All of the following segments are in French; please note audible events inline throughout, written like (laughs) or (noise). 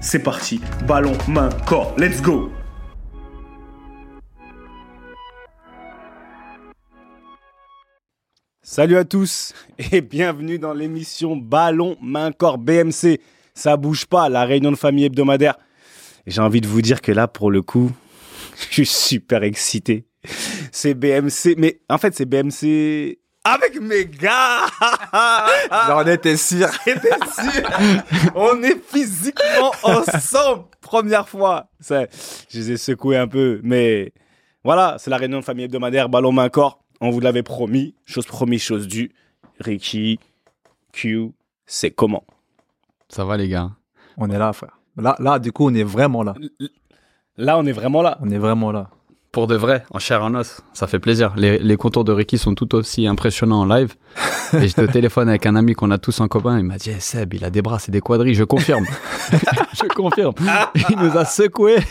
c'est parti. Ballon, main, corps. Let's go Salut à tous et bienvenue dans l'émission Ballon Main Corps BMC. Ça bouge pas, la réunion de famille hebdomadaire. J'ai envie de vous dire que là, pour le coup, (laughs) je suis super excité. C'est BMC, mais en fait, c'est BMC avec mes gars. (laughs) J'en étais sûr. J'étais sûr. On est physiquement ensemble. Première fois. Ça, je les ai secoués un peu. Mais voilà, c'est la réunion de famille hebdomadaire Ballon Main Corps. On vous l'avait promis. Chose promise, chose due. Ricky, Q, c'est comment? Ça va les gars? On est là, frère. Là, là, du coup, on est vraiment là. Là, on est vraiment là. On est vraiment là. Pour de vrai, en chair en os, ça fait plaisir. Les, les contours de Ricky sont tout aussi impressionnants en live. Et j'étais (laughs) au téléphone avec un ami qu'on a tous en commun. Il m'a dit Eh, Seb, il a des bras, c'est des quadrilles. Je confirme. (laughs) je confirme. Il nous a secoué. (laughs)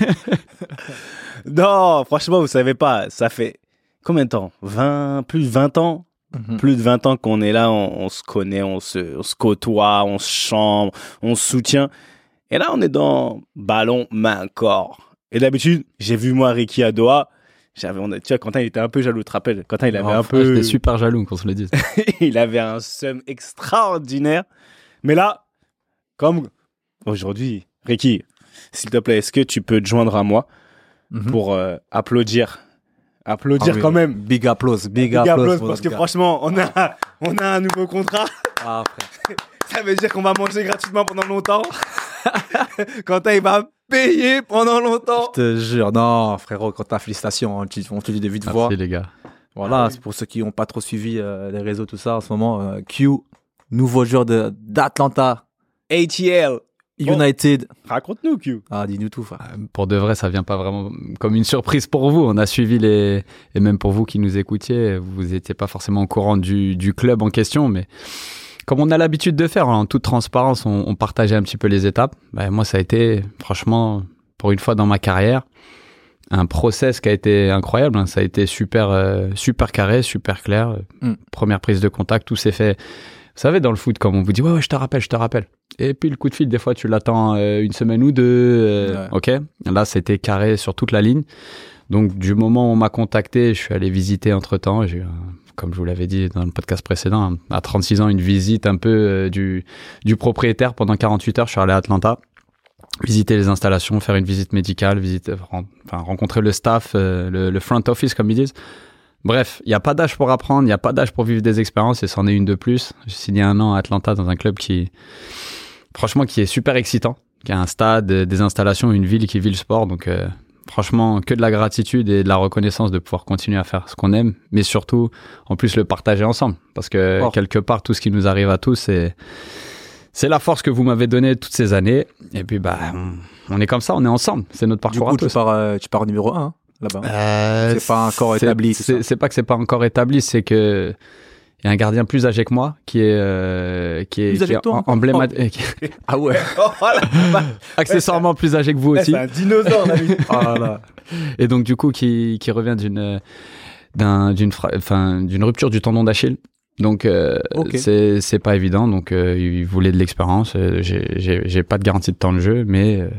Non, franchement, vous savez pas. Ça fait combien de temps? 20, plus de 20 ans? Mhm. plus de 20 ans qu'on est là, on, on se connaît, on se, on se côtoie, on se chambre, on se soutient. Et là, on est dans ballon, main, corps. Et d'habitude, j'ai vu moi Ricky à Doha. J'avais, on a- tu vois, Quentin, il était un peu jaloux, tu te rappelles? Quentin, il avait Oh, un frère, peu, J'étais super jaloux qu'on se le dise. (laughs) il avait un seum extraordinaire. Mais là, comme aujourd'hui, Ricky, s'il te plaît, est-ce que tu peux te joindre à moi Mhm. pour euh, applaudir? Applaudir Ah oui. quand même. Big applause, big, Big applause. parce que gars. franchement, on a, on a un nouveau contrat. Ah, frère. (laughs) Ça veut dire qu'on va manger gratuitement pendant longtemps. (laughs) Quentin, il va payer pendant longtemps. Je te jure, non, frérot, quand t'as félicitations, on te on te dit de vite voix. Merci les gars. Voilà, Ah oui. c'est pour ceux qui n'ont pas trop suivi euh, les réseaux, tout ça, en ce moment, euh, Q, nouveau joueur de- d'Atlanta ATL. United. Raconte-nous, Q. Ah, dis-nous tout, frère. Euh, Pour de vrai, ça vient pas vraiment comme une surprise pour vous. On a suivi les et même pour vous qui nous écoutiez, vous n'étiez pas forcément au courant du, du club en question, mais comme on a l'habitude de faire, en toute transparence, on, on partageait un petit peu les étapes. Ben, moi, ça a été franchement pour une fois dans ma carrière un process qui a été incroyable. hein. Ça a été super euh, super carré, super clair. Mm. Première prise de contact, tout s'est fait. Vous savez, dans le foot, comme on vous dit, ouais, ouais, je te rappelle, je te rappelle. Et puis le coup de fil, des fois, tu l'attends euh, une semaine ou deux. euh, Ok. Là, c'était carré sur toute la ligne. Donc, du moment où on m'a contacté, je suis allé visiter entre temps. J'ai eu, un- comme je vous l'avais dit dans le podcast précédent, à 36 ans, une visite un peu euh, du, propriétaire pendant 48 heures. Je suis allé à Atlanta visiter les installations, faire une visite médicale, visiter, enfin, rencontrer le staff, euh, le, le front office, comme ils disent. Bref, il n'y a pas d'âge pour apprendre, il n'y a pas d'âge pour vivre des expériences et c'en est une de plus. J'ai signé un an à Atlanta dans un club qui, franchement, qui est super excitant, qui a un stade, euh, des installations, une ville qui vit le sport. Donc, euh, franchement, que de la gratitude et de la reconnaissance de pouvoir continuer à faire ce qu'on aime, mais surtout, en plus, le partager ensemble. Parce que quelque part, tout ce qui nous arrive à tous, c'est, c'est la force que vous m'avez donnée toutes ces années. Et puis, bah, on, est comme ça, on est ensemble. C'est notre Du parcours coup, à tu tous. pars, euh, tu pars au numéro 1, là-bas. Euh, C'est pas encore établi, c'est pas que c'est pas encore établi, c'est que il y a un gardien plus âgé que moi qui est euh, qui est, qui est emblématique, (laughs) Ah ouais. (laughs) Oh, voilà. accessoirement plus âgé que vous Ouais, aussi, C'est un dinosaure, (laughs) là. et donc du coup qui qui revient d'une d'un d'une fra- enfin d'une rupture du tendon d'Achille. Donc euh, Ok. c'est c'est pas évident. Donc euh, il voulait de l'expérience. Euh, J'ai j'ai j'ai pas de garantie de temps de jeu, mais euh,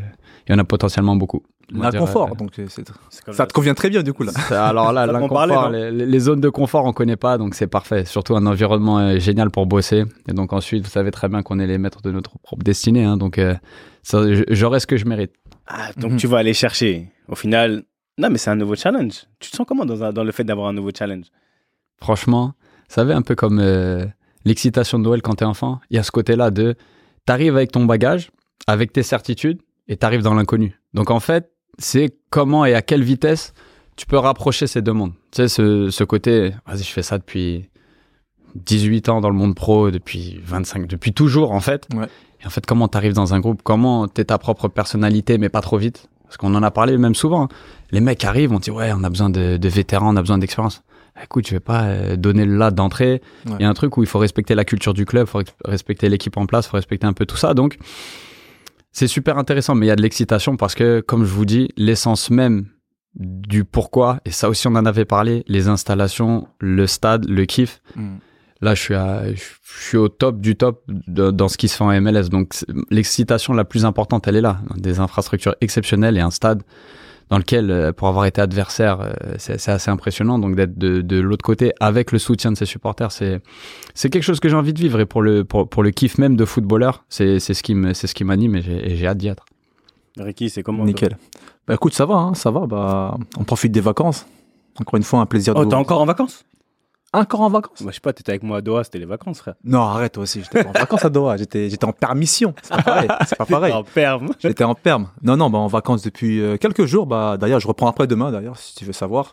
il y en a potentiellement beaucoup. Va L'inconfort, euh, donc euh, c'est- C'est comme ça te convient très bien du coup là. c'est- Alors là, (laughs) Ça l'inconfort, les, les zones de confort, on connaît pas, donc c'est parfait. Surtout un environnement euh, génial pour bosser. Et donc ensuite, vous savez très bien qu'on est les maîtres de notre propre destinée. hein, donc euh, ça, j'aurai ce que je mérite. Ah, donc Mhm. tu vas aller chercher. Au final, non, mais c'est un nouveau challenge. Tu te sens comment dans, un- dans le fait d'avoir un nouveau challenge? Franchement, vous savez, un peu comme euh, l'excitation de Noël quand t'es enfant, il y a ce côté-là de t'arrives avec ton bagage, avec tes certitudes, et t'arrives dans l'inconnu. Donc en fait, c'est comment et à quelle vitesse tu peux rapprocher ces deux mondes. Tu sais, ce, ce côté, vas-y, je fais ça depuis 18 ans dans le monde pro, depuis 25, depuis toujours en fait. Ouais. Et en fait, comment t'arrives dans un groupe, comment t'es ta propre personnalité, mais pas trop vite? Parce qu'on en a parlé même souvent. hein. Les mecs arrivent, on dit ouais, on a besoin de, de vétérans, on a besoin d'expérience. Écoute, je vais pas euh, donner le là d'entrée. Il Ouais. y a un truc où il faut respecter la culture du club, il faut res- respecter l'équipe en place, il faut respecter un peu tout ça. Donc, c'est super intéressant, mais il y a de l'excitation parce que, comme je vous dis, l'essence même du pourquoi, et ça aussi on en avait parlé, les installations, le stade, le kiff. Mm. Là, je suis, à, je suis au top du top de- dans ce qui se fait en MLS. Donc, l'excitation la plus importante, elle est là. Des infrastructures exceptionnelles et un stade dans lequel, euh, pour avoir été adversaire, euh, c'est assez impressionnant. Donc, d'être de, de l'autre côté avec le soutien de ses supporters, c'est c'est quelque chose que j'ai envie de vivre. Et pour le, pour, pour le kiff même de footballeur, c'est c'est ce qui me- c'est ce qui m'anime et j'ai hâte d'y être. Ricky, c'est comment Nickel. Bah écoute, ça va, hein, ça va. Bah, on profite des vacances. Encore une fois, un plaisir Oh, de t'es encore en vacances? Encore en vacances bah, Je sais pas, t'étais avec moi à Doha, c'était les vacances, frère. Non, arrête toi aussi. J'étais pas en vacances à Doha. J'étais, j'étais en permission. C'est pas pareil. C'est pas pareil. En perme. J'étais en perme. Non, non, bah, en vacances depuis euh, quelques jours. Bah, d'ailleurs, je reprends après demain, d'ailleurs, si tu veux savoir.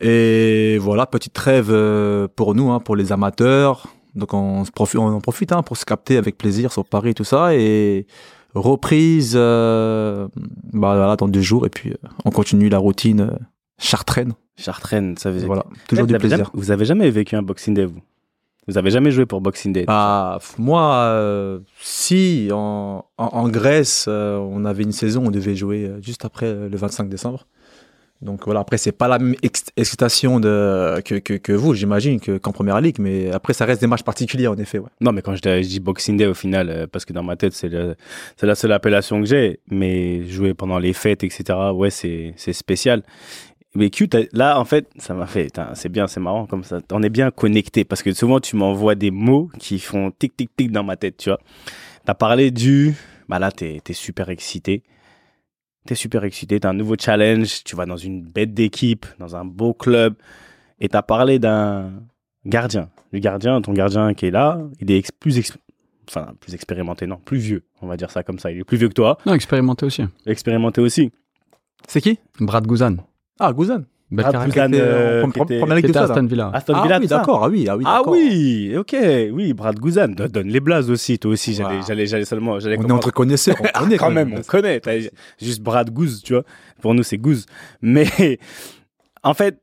Et voilà, petite trêve euh, pour nous, hein, pour les amateurs. Donc, on, se profite, on en profite hein, pour se capter avec plaisir sur Paris, tout ça. Et reprise euh, bah, voilà, dans deux jours. Et puis, euh, on continue la routine euh, chartraine. Chartraine, ça faisait. Voilà, toujours vous du avez plaisir. jamais- vous avez jamais vécu un Boxing Day, vous? Vous avez jamais joué pour Boxing Day? Ah, moi, euh, si, en, en, en Grèce, euh, on avait une saison, on devait jouer euh, juste après le 25 décembre. Donc voilà, après, c'est pas la même ex- excitation de, que, que, que vous, j'imagine, que- qu'en première ligue, mais après, ça reste des matchs particuliers, en effet. Ouais. Non, mais quand je, dis- je dis Boxing Day au final, euh, parce que dans ma tête, c'est la seule appellation que j'ai, mais jouer pendant les fêtes, etc., ouais, c'est c'est spécial. Mais Q, là, en fait, ça m'a fait, c'est bien, c'est marrant comme ça. On est bien connecté parce que souvent, tu m'envoies des mots qui font tic, tic, tic dans ma tête, tu vois. T'as parlé du. Bah là, t'es es super excité. T'es super excité, t'as un nouveau challenge, tu vas dans une bête d'équipe, dans un beau club, et t'as parlé d'un gardien. Le gardien, ton gardien qui est là, il est ex- plus, ex- enfin, plus expérimenté, non, plus vieux, on va dire ça comme ça. Il est plus vieux que toi, Non, expérimenté aussi. expérimenté aussi. C'est qui? Brad Guzan. Ah, Gouzan. Belle Brad carrière. Guzan, euh, était à Stade. Aston Villa. Aston Ah Villa, oui, tout ça. d'accord, ah oui, ah oui, Ah oui, ok, oui, Brad Guzan, donne, les blazes aussi, toi aussi, j'allais, Wow. j'allais, j'allais seulement, j'allais On est entre connaisseurs, on (laughs) connaît quand même, on connaît. T'as juste Brad Goose, tu vois. Pour nous, c'est Goose. Mais (laughs) en fait,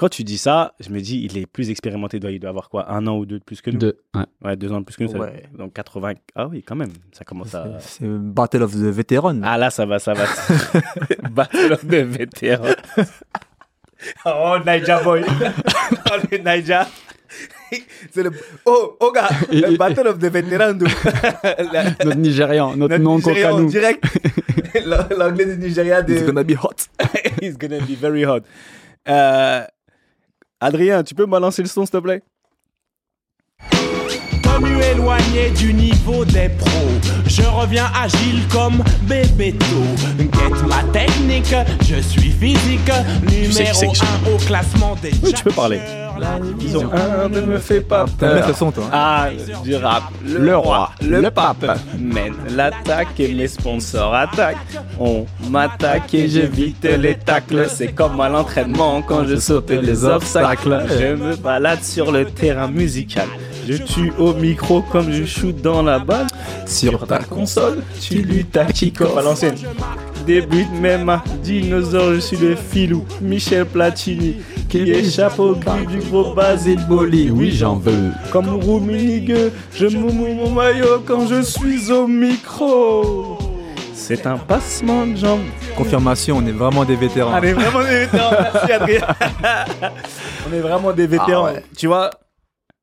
quand tu dis ça, je me dis, il est plus expérimenté. Il doit, il doit avoir quoi Un an ou deux de plus que nous? Deux. Ouais. Ouais, deux ans de plus que nous. ça- Ouais. Donc 80. Ah oui, quand même. Ça commence à. C'est Battle of the Veteran. Ah là, ça va, ça va. (laughs) Battle of the Veterans. oh, Naija Boy. oh, le Naija. C'est le. Oh, oh, gars. Le Battle of the Veterans. La- (laughs) Notre Nigérian, notre notre nom Nigérian en Kokanu. direct. (laughs) L'anglais du Nigeria. It's De... gonna be hot. It's gonna be very hot. Euh, Adrien, tu peux me balancer le son, s'il te plaît? Tenu éloigné du niveau des pros, je reviens agile comme Bebeto. Get ma technique, je suis physique, numéro que 1 au classement des Oui, tu peux parler. La Disons, un ne me fait pas peur. ce son, toi hein Ah, du rap, le, roi, le pape mène l'attaque et mes sponsors attaquent. On m'attaque et j'évite les tacles. C'est comme à l'entraînement quand je saute les obstacles. Je me balade sur le terrain musical. Je tue au micro comme je shoot dans la balle. Sur ta console, tu luttes à kick-off à l'ancienne. Débute même à dinosaure, je suis le filou. Michel Platini qui échappe au cri du gros Basile Boli. Oui, j'en veux. Comme Rouminigue, je moumou mon maillot quand je suis au micro. C'est un passement de jambes. Confirmation, on est vraiment des vétérans. On est vraiment des vétérans, merci Adrien. (laughs) on est vraiment des vétérans. Ah ouais. Tu vois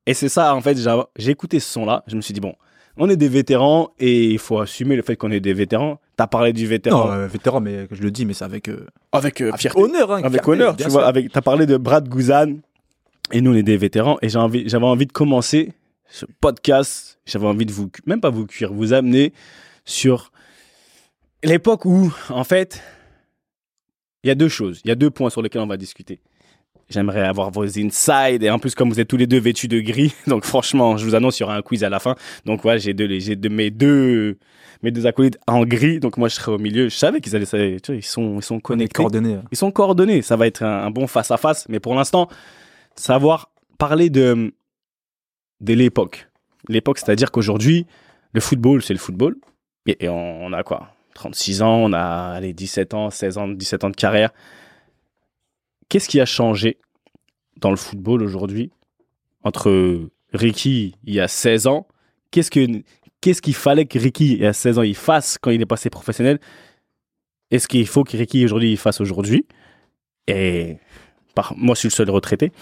Et c'est ça, en fait, j'ai- écouté ce son-là. Je me suis dit, bon, on est des vétérans et il faut assumer le fait qu'on est des vétérans. T'as parlé du vétéran. Non, euh, vétéran, mais je le dis, mais c'est avec, euh, avec euh, avec honneur. Hein, avec honneur, tu vois. Avec, t'as parlé de Brad Guzan et nous on est des vétérans et j'ai envie, j'avais envie de commencer ce podcast. J'avais envie de vous, même pas vous cuire, vous amener sur l'époque où, en fait, il y a deux choses, il y a deux points sur lesquels on va discuter. J'aimerais avoir vos insides et en plus comme vous êtes tous les deux vêtus de gris, (laughs) donc franchement, je vous annonce il y aura un quiz à la fin. Donc ouais, j'ai deux, j'ai deux, mes deux, mes deux acolytes en gris, donc moi je serai au milieu. Je savais qu'ils allaient, tu vois, ils sont, ils sont connectés. coordonnés. hein. Ils sont coordonnés. Ça va être un, un bon face à face. Mais pour l'instant, savoir parler de, de l'époque. L'époque, c'est-à-dire qu'aujourd'hui, le football, c'est le football. Et, et on, on a quoi? 36 ans, on a allez, 17 ans, 16 ans, 17 ans de carrière. Qu'est-ce qui a changé dans le football aujourd'hui entre Ricky il y a 16 ans? Qu'est-ce que qu'est-ce qu'il fallait que Ricky il y a 16 ans il fasse quand il est passé professionnel? Est-ce qu'il faut que Ricky aujourd'hui il fasse aujourd'hui? Et par, moi je suis le seul retraité,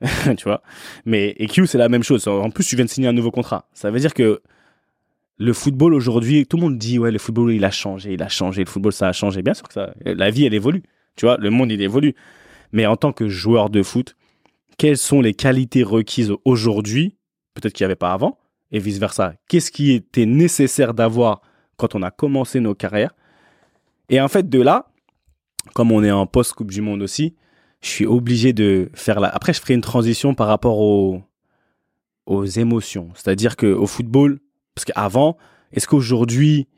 (laughs) tu vois. Mais et c'est la même chose. En plus tu viens de signer un nouveau contrat. Ça veut dire que le football aujourd'hui, tout le monde dit ouais le football il a changé, il a changé, le football ça a changé. Bien sûr que ça, la vie elle évolue, tu vois, le monde il évolue. Mais en tant que joueur de foot, quelles sont les qualités requises aujourd'hui, peut-être qu'il n'y avait pas avant, et vice-versa? Qu'est-ce qui était nécessaire d'avoir quand on a commencé nos carrières? Et en fait, de là, comme on est en post-Coupe du Monde aussi, je suis obligé de faire la... Après, je ferai une transition par rapport aux, aux émotions. C'est-à-dire qu'au football, parce qu'avant, est-ce qu'aujourd'hui,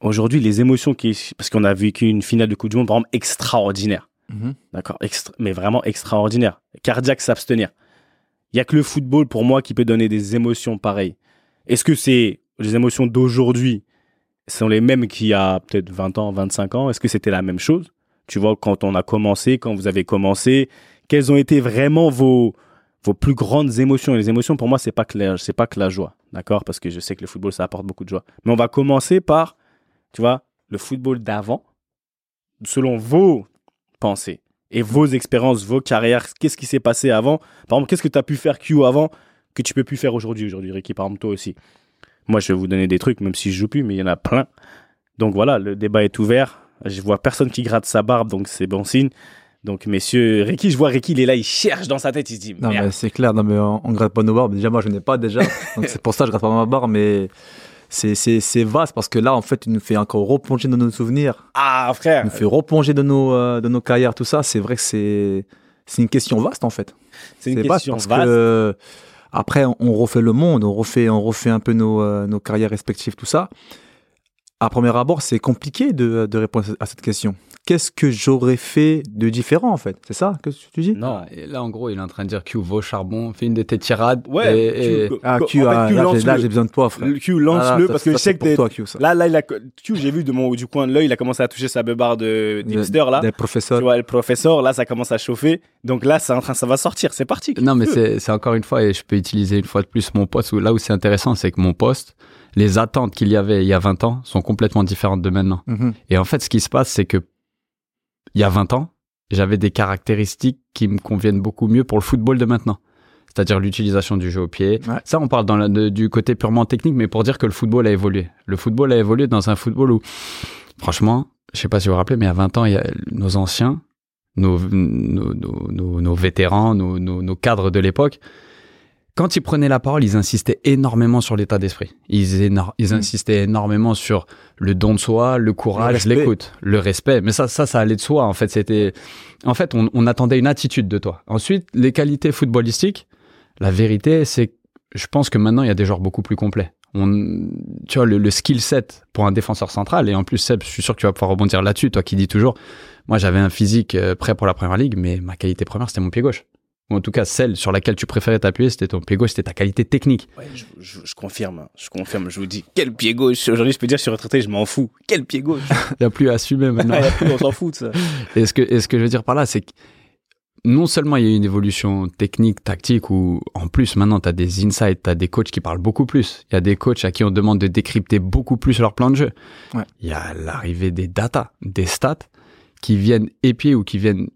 aujourd'hui, les émotions qui... Parce qu'on a vécu une finale de Coupe du Monde, par exemple, extraordinaire. Mhm. D'accord, mais vraiment extraordinaire. Cardiaque s'abstenir. Il y a que le football pour moi qui peut donner des émotions pareilles. Est-ce que c'est les émotions d'aujourd'hui sont les mêmes qu'il y a peut-être 20 ans, 25 ans? Est-ce que c'était la même chose? Tu vois, quand on a commencé, quand vous avez commencé, quelles ont été vraiment vos, vos plus grandes émotions? Et les émotions, pour moi, c'est pas pas que la joie, d'accord? Parce que je sais que le football, ça apporte beaucoup de joie. Mais on va commencer par, tu vois, le football d'avant, selon vos pensées et vos expériences, vos carrières. Qu'est-ce qui s'est passé avant? Par exemple, qu'est-ce que tu as pu faire Q avant que tu peux plus faire aujourd'hui Aujourd'hui, Ricky, par exemple, toi aussi. Moi, je vais vous donner des trucs, même si je joue plus, mais il y en a plein. Donc voilà, le débat est ouvert. Je vois personne qui gratte sa barbe, donc c'est bon signe. Donc, messieurs, Ricky, je vois Ricky, il est là, il cherche dans sa tête, il se dit Non, mais c'est clair, non, mais on, on gratte pas nos barbes. Déjà, moi, je n'ai pas déjà. (laughs) Donc, c'est pour ça que je gratte pas ma barbe, mais c'est, vaste parce que là, en fait, il nous fait encore replonger dans nos souvenirs. Ah, Il frère, nous fait replonger dans nos, euh, dans nos carrières, tout ça. C'est vrai que c'est, c'est une question vaste, en fait. c'est une vaste question parce vaste. que après on- on refait le monde, on refait, on refait un peu nos, euh, nos carrières respectives, tout ça. À premier abord, c'est compliqué de, de répondre à cette question. Qu'est-ce que j'aurais fait de différent en fait? C'est ça que tu dis? Non. Et là, en gros, il est en train de dire Q, vos charbon, fais une de tes tirades. Ouais, et- et- Q, Ah en Q, fait, ah, Q, là, j'ai- lance-le. là, j'ai besoin de toi, frère. Q, lance-le, Ah, ça, parce que ça, je sais que toi, Q, ça. Là, là, il a, Q, j'ai vu de mon, du coin de l'œil, il a commencé à toucher sa beubare de d'hipster, là. Des Tu professeurs. vois, le professeur, là, ça commence à chauffer. Donc là, c'est en train, ça va sortir. C'est parti. Non, mais c'est c'est encore une fois, et je peux utiliser une fois de plus mon poste. où- Là où c'est intéressant, c'est que mon poste, les attentes qu'il y avait il y a 20 ans sont complètement différentes de maintenant. Mhm. Et en fait, ce qui se passe, c'est que il y a 20 ans, j'avais des caractéristiques qui me conviennent beaucoup mieux pour le football de maintenant. C'est-à-dire l'utilisation du jeu au pied. Ouais. Ça, on parle dans la- de- du côté purement technique, mais pour dire que le football a évolué. Le football a évolué dans un football où, franchement, je sais pas si vous vous rappelez, mais il y a 20 ans, il y a nos anciens, nos, nos, nos, nos- vétérans, nos cadres de l'époque, quand ils prenaient la parole, ils insistaient énormément sur l'état d'esprit. Ils, éno- ils Mm. insistaient énormément sur le don de soi, le courage, l'écoute, le respect. Mais ça, ça, ça allait de soi. En fait, c'était, en fait, on, on attendait une attitude de toi. Ensuite, les qualités footballistiques. La vérité, c'est, que je pense que maintenant, il y a des joueurs beaucoup plus complets. On, tu vois, le, le skill set pour un défenseur central. Et en plus, Seb, je suis sûr que tu vas pouvoir rebondir là-dessus. Toi qui dis toujours, moi, j'avais un physique euh, prêt pour la première ligue, mais ma qualité première, c'était mon pied gauche. Ou en tout cas, celle sur laquelle tu préférais t'appuyer, c'était ton pied gauche, c'était ta qualité technique. Ouais, je, je- je confirme. hein. Je confirme. Je vous dis, quel pied gauche. Aujourd'hui, je peux dire, je suis retraité, je m'en fous. Quel pied gauche. (laughs) Il n'y a plus à assumer maintenant. Ouais, on s'en fout de ça. (laughs) Et ce que, et ce que je veux dire par là, c'est que non seulement il y a eu une évolution technique, tactique, où en plus maintenant tu as des insights, tu as des coachs qui parlent beaucoup plus. Il y a des coachs à qui on demande de décrypter beaucoup plus leur plan de jeu. Ouais. Il y a l'arrivée des data, des stats qui viennent épier ou qui viennent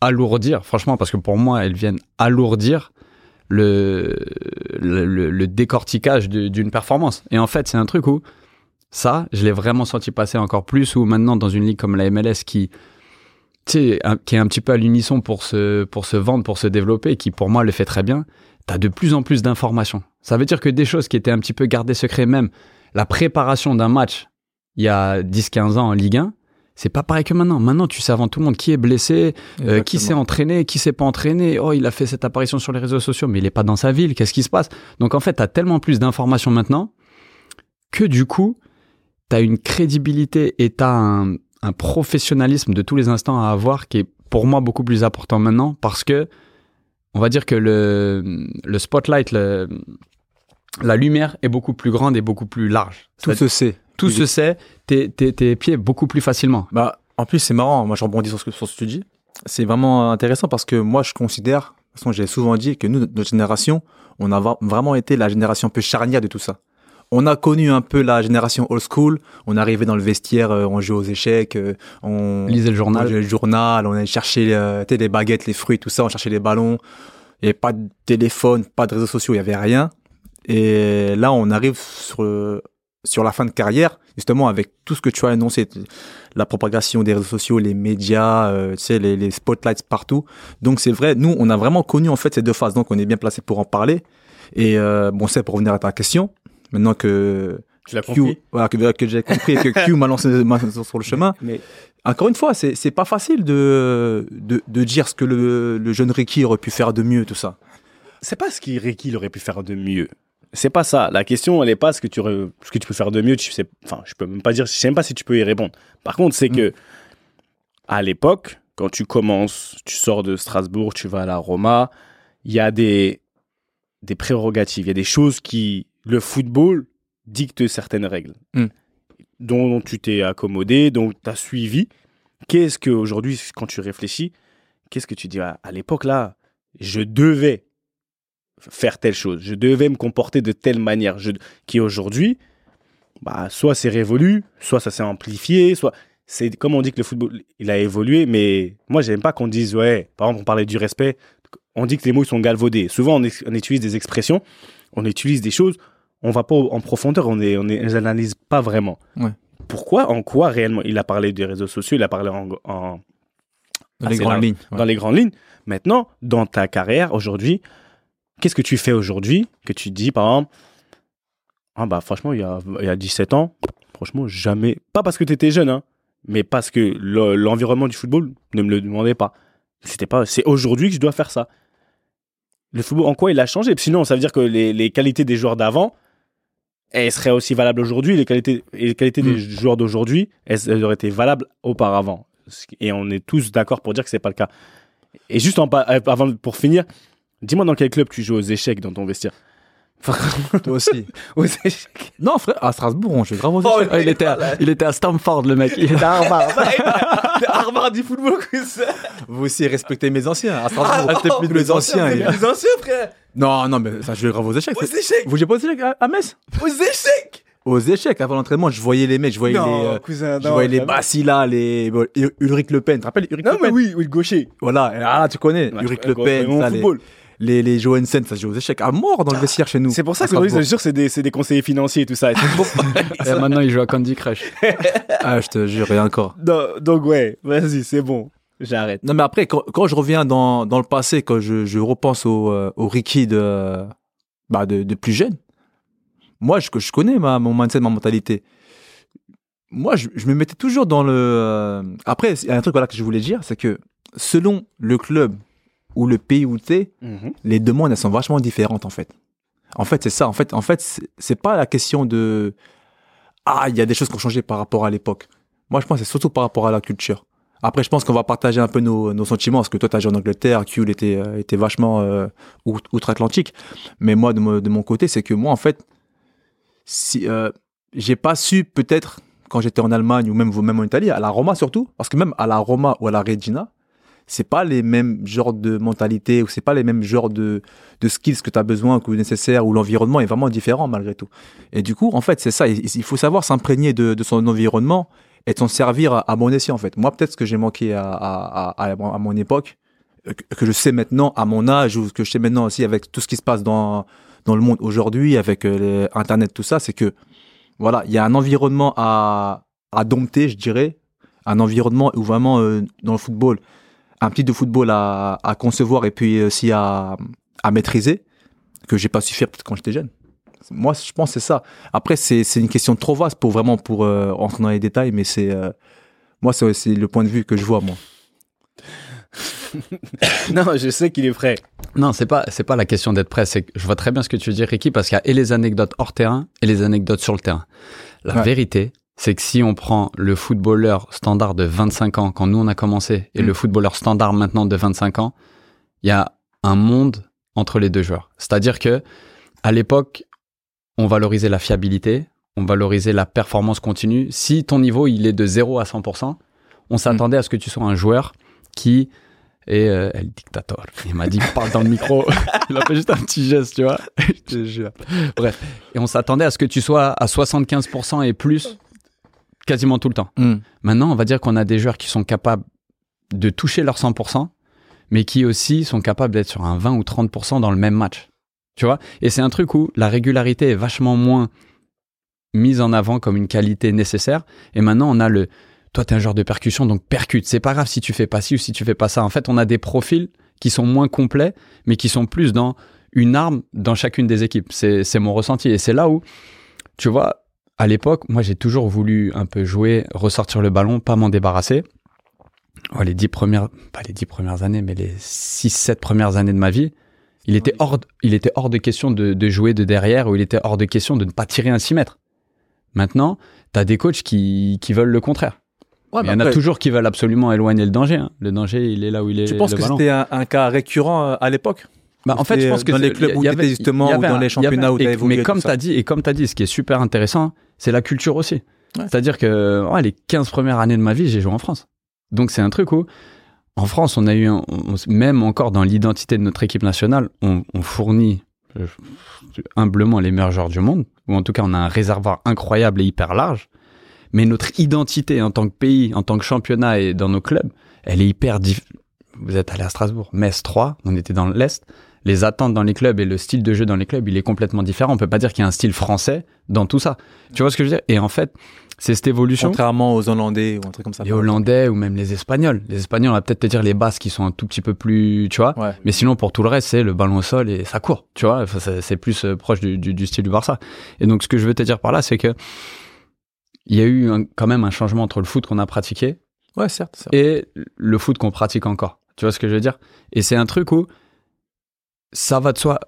alourdir, franchement, parce que pour moi, elles viennent alourdir le, le, décortiquage d'une performance. Et en fait, c'est un truc où Ça, je l'ai vraiment senti passer encore plus, ou maintenant dans une ligue comme la MLS qui, qui est un petit peu à l'unisson pour se, pour se vendre, pour se développer, qui pour moi le fait très bien, tu as de plus en plus d'informations. Ça veut dire que des choses qui étaient un petit peu gardées secret, même la préparation d'un match il y a 10-15 ans en Ligue 1, c'est pas pareil que maintenant. Maintenant, tu sais avant tout le monde qui est blessé, euh, qui s'est entraîné, qui s'est pas entraîné. Oh, il a fait cette apparition sur les réseaux sociaux, mais il est pas dans sa ville. Qu'est-ce qui se passe? Donc en fait, tu as tellement plus d'informations maintenant que du coup, tu as une crédibilité et tu as un, un professionnalisme de tous les instants à avoir qui est pour moi beaucoup plus important maintenant parce que on va dire que le, le spotlight, le- la lumière est beaucoup plus grande et beaucoup plus large. Tout se sait. Tout se sait, tes, tes, tes pieds beaucoup plus facilement. Bah, en plus, c'est marrant. Moi, je rebondis sur ce que, sur ce que tu dis. C'est vraiment intéressant parce que moi, je considère, de toute façon, j'ai souvent dit que nous, notre génération, on a vraiment été la génération un peu charnière de tout ça. On a connu un peu la génération old school. On arrivait dans le vestiaire, euh, on jouait aux échecs, euh, on Lisez le on journal. jouait le journal, on allait chercher euh, les baguettes, les fruits, tout ça, on cherchait les ballons. Il n'y avait pas de téléphone, pas de réseaux sociaux, il n'y avait rien. Et là, on arrive sur, le- sur la fin de carrière, justement, avec tout ce que tu as énoncé, t- la propagation des réseaux sociaux, les médias, euh, tu sais, les, les spotlights partout. Donc, c'est vrai, nous, on a vraiment connu, en fait, ces deux phases. Donc, on est bien placé pour en parler. Et euh, bon, c'est pour revenir à ta question. Maintenant que Tu l'as compris? voilà, que, que j'ai compris et que Q m'a lancé sur le chemin. Mais Encore une fois, c'est c'est pas facile de, de, de dire ce que le, le jeune Ricky aurait pu faire de mieux, tout ça. c'est pas ce qu'il Ricky aurait pu faire de mieux. C'est pas ça. La question, elle est pas ce que tu aurais- ce que tu peux faire de mieux. Tu sais, enfin, je peux même pas dire. Je sais même pas si tu peux y répondre. Par contre, c'est que à l'époque, quand tu commences, tu sors de Strasbourg, tu vas à la Roma, il y a des des prérogatives, il y a des choses qui le football dicte certaines règles Mm. dont tu t'es accommodé, dont tu as suivi. Qu'est-ce que aujourd'hui, quand tu réfléchis, qu'est-ce que tu dis? À, à l'époque là, je devais faire telle chose, je devais me comporter de telle manière, je, qui aujourd'hui, bah, soit c'est révolu, soit ça s'est amplifié, soit c'est comme on dit que le football il a évolué, mais moi j'aime pas qu'on dise ouais, par exemple on parlait du respect, on dit que les mots ils sont galvaudés. Souvent on, utilise des expressions, on utilise des choses, on va pas en profondeur, on est, on est, on les analyse pas vraiment. Ouais. Pourquoi, en quoi réellement? Il a parlé des réseaux sociaux, il a parlé en, en- Dans les grandes lignes. dans les grandes lignes. Maintenant, dans ta carrière aujourd'hui, qu'est-ce que tu fais aujourd'hui que tu dis, par exemple, ah bah franchement, il y a, il y a 17 ans, franchement, jamais, pas parce que tu étais jeune, hein, mais parce que le- l'environnement du football ne me le demandait pas. C'était pas, c'est aujourd'hui que je dois faire ça. Le football, en quoi il a changé? Sinon, ça veut dire que les, les qualités des joueurs d'avant, elles seraient aussi valables aujourd'hui. Les qualités, les qualités des joueurs d'aujourd'hui, elles, auraient été valables auparavant. Et on est tous d'accord pour dire que c'est pas le cas. Et juste en, euh, avant, pour finir, dis-moi dans quel club tu joues aux échecs dans ton vestiaire Toi aussi. (laughs) Aux échecs. non, frère, à Strasbourg, on joue grave aux Oh, échecs. il, était à, il était à Stamford, le mec. Il était à Harvard. (laughs) Harvard du football, Vous aussi respectez mes anciens. À Strasbourg, Ah, plus de mes anciens. Les anciens, frère Non, non, mais ça, je joue grave aux échecs. Aux échecs Vous jouez pas aux échecs à, à Metz? Aux échecs Aux échecs, avant l'entraînement, je voyais les mecs, je voyais les, euh, cousin, je voyais les Bassila, les Ulrich Le Pen. Tu te rappelles Ulrich Non, Le mais Pen? oui, oui, le gaucher. Voilà, ah, tu connais. Ouais, Ulrich Le Pen, ça, les, football. Les, les Johansen, ça se joue aux échecs à mort dans le vestiaire chez nous. C'est pour ça que aujourd'hui, je jure, c'est des, c'est des conseillers financiers et tout ça. Et Et (laughs) maintenant, il joue à Candy Crush. (laughs) Ah, je te jure, et encore. donc, donc, ouais, vas-y, c'est bon. J'arrête. Non, mais après, quand, quand je reviens dans, dans le passé, quand je, je repense au, euh, au Ricky de, bah, de, de plus jeune, moi, je, je connais ma, mon mindset, ma mentalité. Moi, je, je me mettais toujours dans le. euh, Après, il y a un truc voilà, que je voulais dire, c'est que selon le club ou le pays où tu es, Mhm. les demandes, elles sont vachement différentes, en fait. En fait, c'est ça. En fait, en fait c'est- pas la question de. Ah, il y a des choses qui ont changé par rapport à l'époque. Moi, je pense que c'est surtout par rapport à la culture. Après, je pense qu'on va partager un peu nos, nos sentiments, parce que toi, tu as joué en Angleterre, Q était, euh, était vachement euh, out- outre-Atlantique. Mais moi, de, mo- de mon côté, c'est que moi, en fait, si, euh, j'ai pas su, peut-être, quand j'étais en Allemagne ou même, même en Italie, à la Roma surtout, parce que même à la Roma ou à la Regina, c'est pas les mêmes genres de mentalité ou c'est pas les mêmes genres de, de skills que tu as besoin ou nécessaire ou l'environnement est vraiment différent malgré tout. Et du coup, en fait, c'est ça. Il, faut savoir s'imprégner de, de son environnement et s'en servir à, à bon escient, en fait. Moi, peut-être ce que j'ai manqué à, à, mon époque, euh, que, je sais maintenant à mon âge ou que je sais maintenant aussi avec tout ce qui se passe dans, dans le monde aujourd'hui, avec euh, Internet, tout ça, c'est que voilà, il y a un environnement à, à dompter, je dirais. Un environnement où vraiment, euh, dans le football, un petit de football à, à concevoir et puis aussi à, à maîtriser, que j'ai pas su faire peut-être quand j'étais jeune. Moi, je pense que c'est ça. Après, c'est c'est une question trop vaste pour vraiment pour euh, entrer dans les détails, mais c'est euh, moi, c'est le point de vue que je vois moi. (laughs) non, je sais qu'il est prêt. Non, c'est pas c'est pas la question d'être prêt. C'est que je vois très bien ce que tu veux dire, Ricky, parce qu'il y a et les anecdotes hors terrain et les anecdotes sur le terrain. La Ouais. vérité, c'est que si on prend le footballeur standard de 25 ans quand nous on a commencé et Mm. le footballeur standard maintenant de 25 ans, il y a un monde entre les deux joueurs. C'est-à-dire que à l'époque, on valorisait la fiabilité, on valorisait la performance continue. Si ton niveau il est de 0 à 100%, on s'attendait à ce que tu sois un joueur qui est euh, el dictateur. Il m'a dit parle dans le micro. (laughs) il a fait juste un petit geste, tu vois. (laughs) Je te jure. Bref, et on s'attendait à ce que tu sois à 75% et plus quasiment tout le temps. Maintenant, on va dire qu'on a des joueurs qui sont capables de toucher leur 100%, mais qui aussi sont capables d'être sur un 20 ou 30% dans le même match. Tu vois? Et c'est un truc où la régularité est vachement moins mise en avant comme une qualité nécessaire. Et maintenant, on a le. Toi, t'es un joueur de percussion, donc percute. C'est pas grave si tu fais pas ci ou si tu fais pas ça. En fait, on a des profils qui sont moins complets, mais qui sont plus dans une arme dans chacune des équipes. C'est c'est mon ressenti. Et c'est là où, tu vois, à l'époque, moi, j'ai toujours voulu un peu jouer, ressortir le ballon, pas m'en débarrasser. Les dix premières, pas les dix premières années, mais les six, sept premières années de ma vie, il était hors, de- il était hors de question de, de jouer de derrière ou il était hors de question de ne pas tirer un 6 mètres. Maintenant, t'as des coachs qui, qui veulent le contraire. Ouais, il y en a toujours qui veulent absolument éloigner le danger. hein. Le danger, il est là où il est. Tu penses que c'était un, un cas récurrent euh, à l'époque? Bah, en fait, je pense que dans les clubs où avait- justement, ou dans un- les championnats où t'as évolué Mais comme tu as dit, et comme tu as dit, ce qui est super intéressant, c'est la culture aussi. Ouais. C'est-à-dire que ouais, les 15 premières années de ma vie, j'ai joué en France. Donc c'est un truc où, en France, on a eu, un- on- même encore dans l'identité de notre équipe nationale, on, on fournit euh, humblement les meilleurs joueurs du monde, ou en tout cas on a un réservoir incroyable et hyper large. Mais notre identité en tant que pays, en tant que championnat et dans nos clubs, elle est hyper diff- Vous êtes allé à Strasbourg, Metz 3, on était dans l'Est. Les attentes dans les clubs et le style de jeu dans les clubs, il est complètement différent. On peut pas dire qu'il y a un style français dans tout ça. Tu vois ce que je veux dire? Et en fait, c'est cette évolution. Contrairement aux Hollandais ou un truc comme ça. Les Hollandais ou même les Espagnols. Les Espagnols, on va peut-être te dire les Basques qui sont un tout petit peu plus, tu vois. Ouais. Mais sinon, pour tout le reste, c'est le ballon au sol et ça court, tu vois. Enfin, c'est plus euh, proche du, du- du style du Barça. Et donc, ce que je veux te dire par là, c'est que il y a eu un- quand même un changement entre le foot qu'on a pratiqué Ouais, certes. certes. et le foot qu'on pratique encore. Tu vois ce que je veux dire? Et c'est un truc où ça va de soi.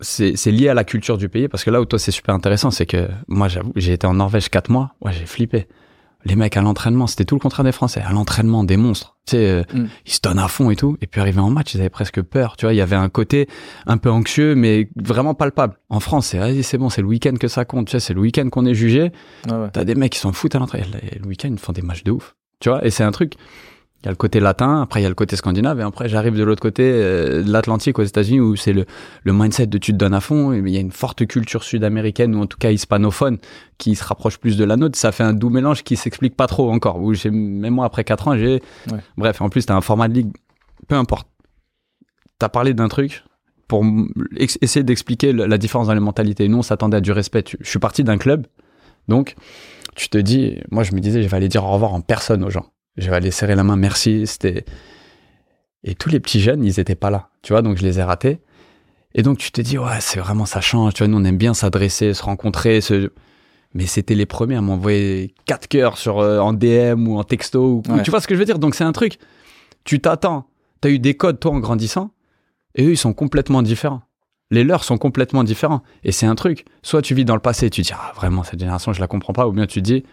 C'est c'est lié à la culture du pays parce que là où toi c'est super intéressant, c'est que moi j'avoue, j'ai été en Norvège 4 mois, ouais, j'ai flippé. Les mecs à l'entraînement, c'était tout le contraire des Français. À l'entraînement, des monstres. Tu sais, euh, Mm. ils se donnent à fond et tout. Et puis arrivé en match, ils avaient presque peur. Tu vois, il y avait un côté un peu anxieux, mais vraiment palpable. En France, c'est vas-y, c'est bon, c'est le week-end que ça compte. Tu sais, c'est le week-end qu'on est jugé. Ouais. T'as des mecs qui s'en foutent à l'entrée. Le le week-end, ils font des matchs de ouf. Tu vois, et c'est un truc. Il y a le côté latin, après il y a le côté scandinave, et après j'arrive de l'autre côté euh, de l'Atlantique aux États-Unis où c'est le, le mindset de tu te donnes à fond. Il y a une forte culture sud-américaine ou en tout cas hispanophone qui se rapproche plus de la nôtre. Ça fait un doux mélange qui s'explique pas trop encore. Où j'ai, même moi après 4 ans, j'ai. Ouais. Bref, en plus t'as un format de ligue. Peu importe. T'as parlé d'un truc pour essayer d'expliquer la différence dans les mentalités. Nous, on s'attendait à du respect. Tu- Je suis parti d'un club, donc tu te dis, moi je me disais, je vais aller dire au revoir en personne aux gens. Je vais aller serrer la main, merci. C'était et tous les petits jeunes, ils étaient pas là, tu vois, donc je les ai ratés. Et donc tu te dis, ouais, c'est vraiment ça change. Tu vois, nous on aime bien s'adresser, se rencontrer, se mais c'était les premiers à m'envoyer quatre cœurs sur euh, en DM ou en texto. Ou, Ouais. Tu vois ce que je veux dire? Donc c'est un truc. Tu t'attends. T'as eu des codes toi en grandissant, et eux ils sont complètement différents. Les leurs sont complètement différents. Et c'est un truc. Soit tu vis dans le passé et tu dis, ah, vraiment, cette génération, je la comprends pas. Ou bien tu dis,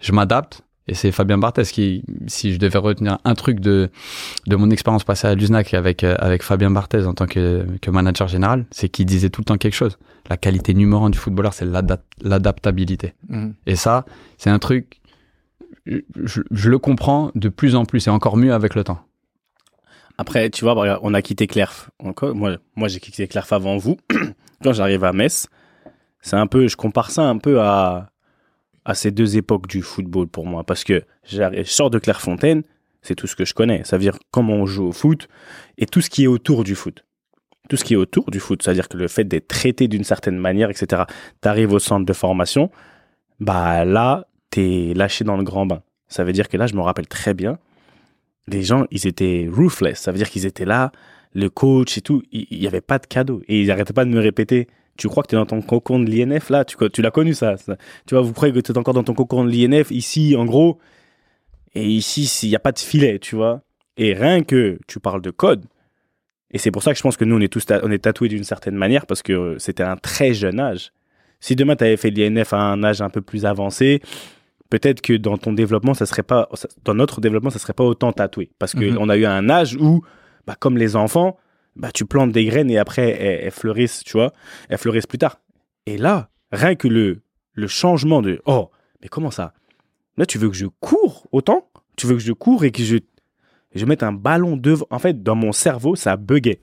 je m'adapte. Et c'est Fabien Barthez qui, si je devais retenir un truc de, de mon expérience passée à Luznac avec, euh, avec Fabien Barthez en tant que, que manager général, c'est qu'il disait tout le temps quelque chose. La qualité numéro un du footballeur, c'est l'adap- l'adaptabilité. Mhm. Et ça, c'est un truc, je, je- le comprends de plus en plus et encore mieux avec le temps. Après, tu vois, on a quitté Clerf. Encore, moi, moi j'ai quitté Clerf avant vous. (clears throat) Quand j'arrive à Metz, c'est un peu, je compare ça un peu à, à ces deux époques du football pour moi. Parce que je sors de Clairefontaine, c'est tout ce que je connais. Ça veut dire comment on joue au foot et tout ce qui est autour du foot. Tout ce qui est autour du foot, c'est-à-dire que le fait d'être traité d'une certaine manière, etc. Tu arrives au centre de formation, bah là, t'es lâché dans le grand bain. Ça veut dire que là, je me rappelle très bien, les gens, ils étaient ruthless. Ça veut dire qu'ils étaient là, le coach et tout, il n'y avait pas de cadeau. Et ils n'arrêtaient pas de me répéter, tu crois que tu es dans ton cocon de l'INF là? Tu, tu l'as connu ça, ça. Tu vois, vous croyez que tu es encore dans ton cocon de l'INF ici, en gros? Et ici, il n'y a pas de filet, tu vois? Et rien que tu parles de code, et c'est pour ça que je pense que nous, on est tous on est tatoués d'une certaine manière parce que c'était un très jeune âge. Si demain, tu avais fait l'INF à un âge un peu plus avancé, peut-être que dans ton développement, ça serait pas, dans notre développement, ça serait pas autant tatoué. Parce qu'on Mhm. a eu un âge où, bah, comme les enfants, bah, tu plantes des graines et après, elles, elles fleurissent, tu vois. Elles fleurissent plus tard. Et là, rien que le, le changement de, oh, mais comment ça? Là, tu veux que je cours autant? Tu veux que je cours et que je, je mette un ballon devant. En fait, dans mon cerveau, ça buguait.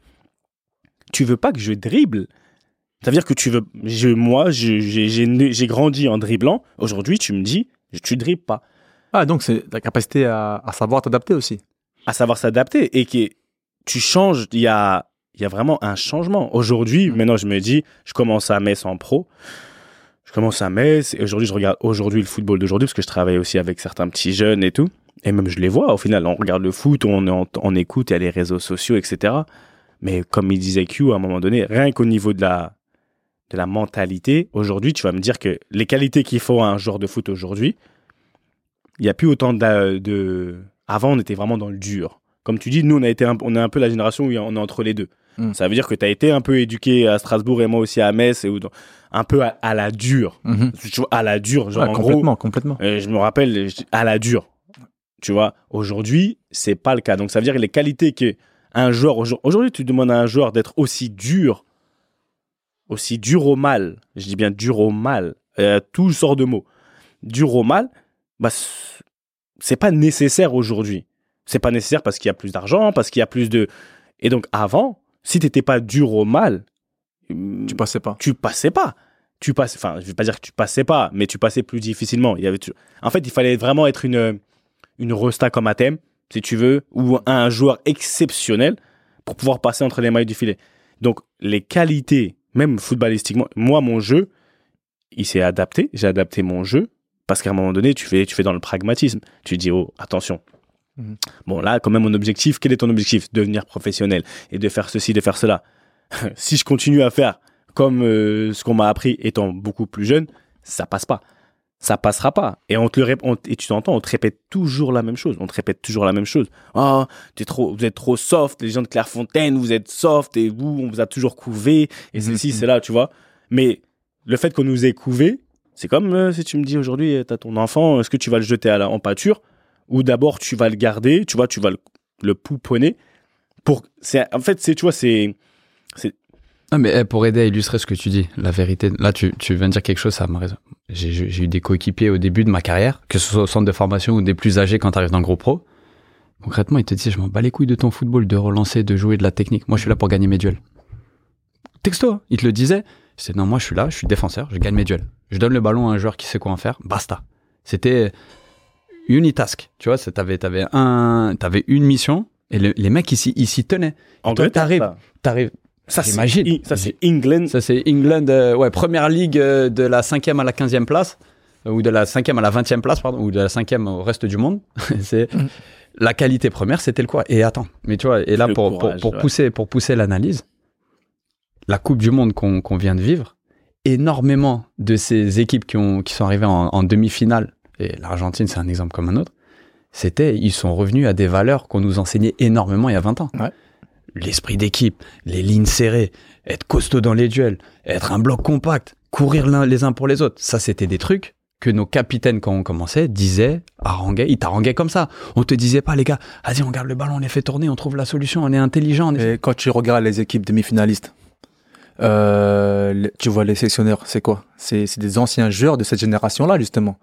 Tu veux pas que je dribble? Ça veut dire que tu veux. Je, moi, j'ai grandi en dribblant. Aujourd'hui, tu me dis, tu dribbles pas. Ah, donc c'est la capacité à, à savoir t'adapter aussi. À savoir s'adapter. Et que tu changes. Il y a, il y a vraiment un changement. Aujourd'hui, Mm. maintenant, je me dis, je commence à Metz en pro. Je commence à Metz. Et aujourd'hui, je regarde aujourd'hui le football d'aujourd'hui parce que je travaille aussi avec certains petits jeunes et tout. Et même, je les vois. Au final, on regarde le foot, on, on, on écoute, il y a les réseaux sociaux, etc. Mais comme il disait Q, à un moment donné, rien qu'au niveau de la, de la mentalité, aujourd'hui, tu vas me dire que les qualités qu'il faut à un joueur de foot aujourd'hui, il n'y a plus autant de, de... Avant, on était vraiment dans le dur. Comme tu dis, nous, on, a été un, on est un peu la génération où on est entre les deux. Mm. Ça veut dire que tu as été un peu éduqué à Strasbourg et moi aussi à Metz, et où- un peu à, à la dure. Mhm. Tu vois, à la dure. Genre, Ouais, en gros, complètement, complètement. euh, je me rappelle, à la dure. Tu vois, aujourd'hui, c'est pas le cas. Donc, ça veut dire que les qualités que un joueur, aujourd- aujourd'hui, tu demandes à un joueur d'être aussi dur, aussi dur au mal. Je dis bien dur au mal. Euh, tout sort de mots. Dur au mal, bah, c'est pas nécessaire aujourd'hui. C'est pas nécessaire parce qu'il y a plus d'argent, parce qu'il y a plus de. Et donc, avant, si t'étais pas dur au mal, Tu passais pas. tu passais pas. Tu passes, enfin, je vais pas dire que tu passais pas, mais tu passais plus difficilement. Il y avait, en fait, il fallait vraiment être une, une resta comme à thème, si tu veux, ou un joueur exceptionnel pour pouvoir passer entre les mailles du filet. Donc, les qualités, même footballistiquement, moi, mon jeu, il s'est adapté. J'ai adapté mon jeu parce qu'à un moment donné, tu fais, tu fais dans le pragmatisme. Tu dis, oh, attention. Mhm. Bon, là, quand même, mon objectif, quel est ton objectif? Devenir professionnel et de faire ceci, de faire cela. (laughs) si je continue à faire comme euh, ce qu'on m'a appris étant beaucoup plus jeune, ça passe pas. Ça passera pas. Et on te le on- et tu t'entends, on te répète toujours la même chose. On te répète toujours la même chose. Ah, trop, vous êtes trop soft. Les gens de Clairefontaine, vous êtes soft et vous, on vous a toujours couvé. Et Mhm. ceci, c'est là, tu vois. Mais le fait qu'on nous ait couvé, c'est comme euh, si tu me dis aujourd'hui, t'as ton enfant, est-ce que tu vas le jeter à la, en pâture? Ou d'abord tu vas le garder, tu vois, tu vas le, pouponner pour. En fait, c'est tu vois, c'est Non, mais eh, pour aider à illustrer ce que tu dis, la vérité, là, tu, tu viens de dire quelque chose, ça m'a raison. J'ai eu des coéquipiers au début de ma carrière, que ce soit au centre de formation ou des plus âgés quand tu arrives dans le gros pro. Concrètement, ils te disaient, je m'en bats les couilles de ton football, de relancer, de jouer de la technique. Moi, je suis là pour gagner mes duels. Texto, hein. ils te le disaient. C'est non, moi, je suis là, je suis défenseur, je gagne mes duels. Je donne le ballon à un joueur qui sait quoi en faire, basta. C'était unitask. Tu vois, t'avais, t'avais un, t'avais une mission et le- les mecs, ils s'y ils s'y tenaient. en toi, t'arrives. T'arrives, Ça, c'est Ça, c'est England. ça, c'est England, euh, ouais, première ligue euh, de la cinquième à la quinzième place, euh, ou de la cinquième à la vingtième place, pardon, ou de la cinquième au reste du monde. (laughs) c'est Mm. la qualité première, c'était le quoi Et attends, mais tu vois, et là pour, courage, pour, pour ouais. pousser pour pousser l'analyse, la Coupe du Monde qu'on vient de vivre, énormément de ces équipes qui ont qui sont arrivées en, en demi-finale, et l'Argentine c'est un exemple comme un autre, c'était ils sont revenus à des valeurs qu'on nous enseignait énormément il y a 20 ans. Ouais. L'esprit d'équipe, les lignes serrées, être costaud dans les duels, être un bloc compact, courir les uns pour les autres. Ça, c'était des trucs que nos capitaines, quand on commençait, disaient, haranguaient, ils t'haranguaient comme ça. On te disait pas, les gars, vas-y, on garde le ballon, on les fait tourner, on trouve la solution, on est intelligent. on est- Et quand tu regardes les équipes demi-finalistes, euh, tu vois les sélectionneurs, c'est quoi? C'est des anciens joueurs de cette génération-là, justement.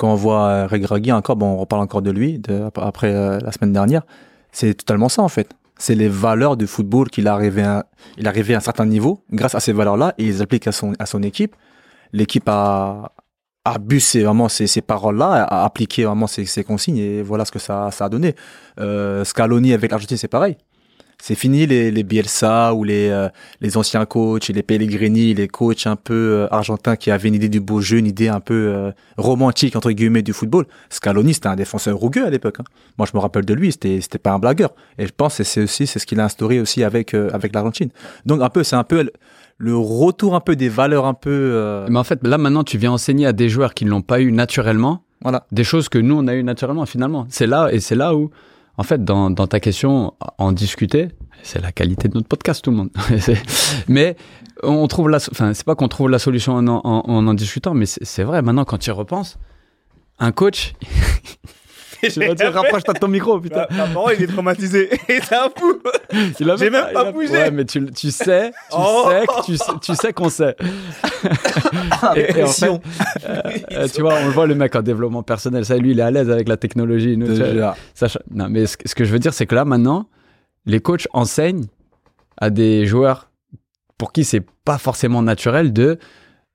Quand on voit euh, Regragui encore, bon, on reparle encore de lui de- ap- après euh, la semaine dernière, c'est totalement ça en fait. C'est les valeurs du football qu'il a arrivé à, il arrivé à un certain niveau grâce à ces valeurs-là et il les applique à son, à son équipe. L'équipe a, a ces, vraiment ces, ces paroles-là, a appliqué vraiment ces, ces consignes et voilà ce que ça, ça a donné. Euh, Scaloni avec l'Argentine, c'est pareil. C'est fini les, les Bielsa ou les, euh, les anciens coachs, les Pellegrini, les coachs un peu euh, argentins qui avaient une idée du beau jeu, une idée un peu euh, romantique entre guillemets du football. Scaloni, c'était un défenseur rougueux à l'époque. hein. Moi, je me rappelle de lui, c'était c'était pas un blagueur. Et je pense que c'est aussi c'est ce qu'il a instauré aussi avec euh, avec l'Argentine. Donc un peu, c'est un peu le, retour un peu des valeurs un peu euh, Mais en fait, là maintenant, tu viens enseigner à des joueurs qui ne l'ont pas eu naturellement, voilà. des choses que nous, on a eu naturellement finalement. C'est là, et c'est là où, en fait, dans, dans ta question, en discuter, c'est la qualité de notre podcast, tout le monde. (laughs) Mais on trouve la, enfin, c'est pas qu'on trouve la solution en en, en, en discutant, mais c'est vrai, maintenant, quand tu y repenses, un coach, (laughs) je vais dire, rapproche-toi de ton micro, putain. Ta parole, il est traumatisé. (laughs) Et c'est un fou. J'ai même pas bougé. Ouais, mais tu, tu sais, tu Oh. sais, que tu sais, tu sais qu'on sait. (laughs) et, et en fait, euh, euh, tu vois, on le voit le mec en développement personnel. Ça, lui, il est à l'aise avec la technologie. Nous, tu vois, ça non, mais ce, que- ce que je veux dire, c'est que là, maintenant, les coachs enseignent à des joueurs pour qui c'est pas forcément naturel de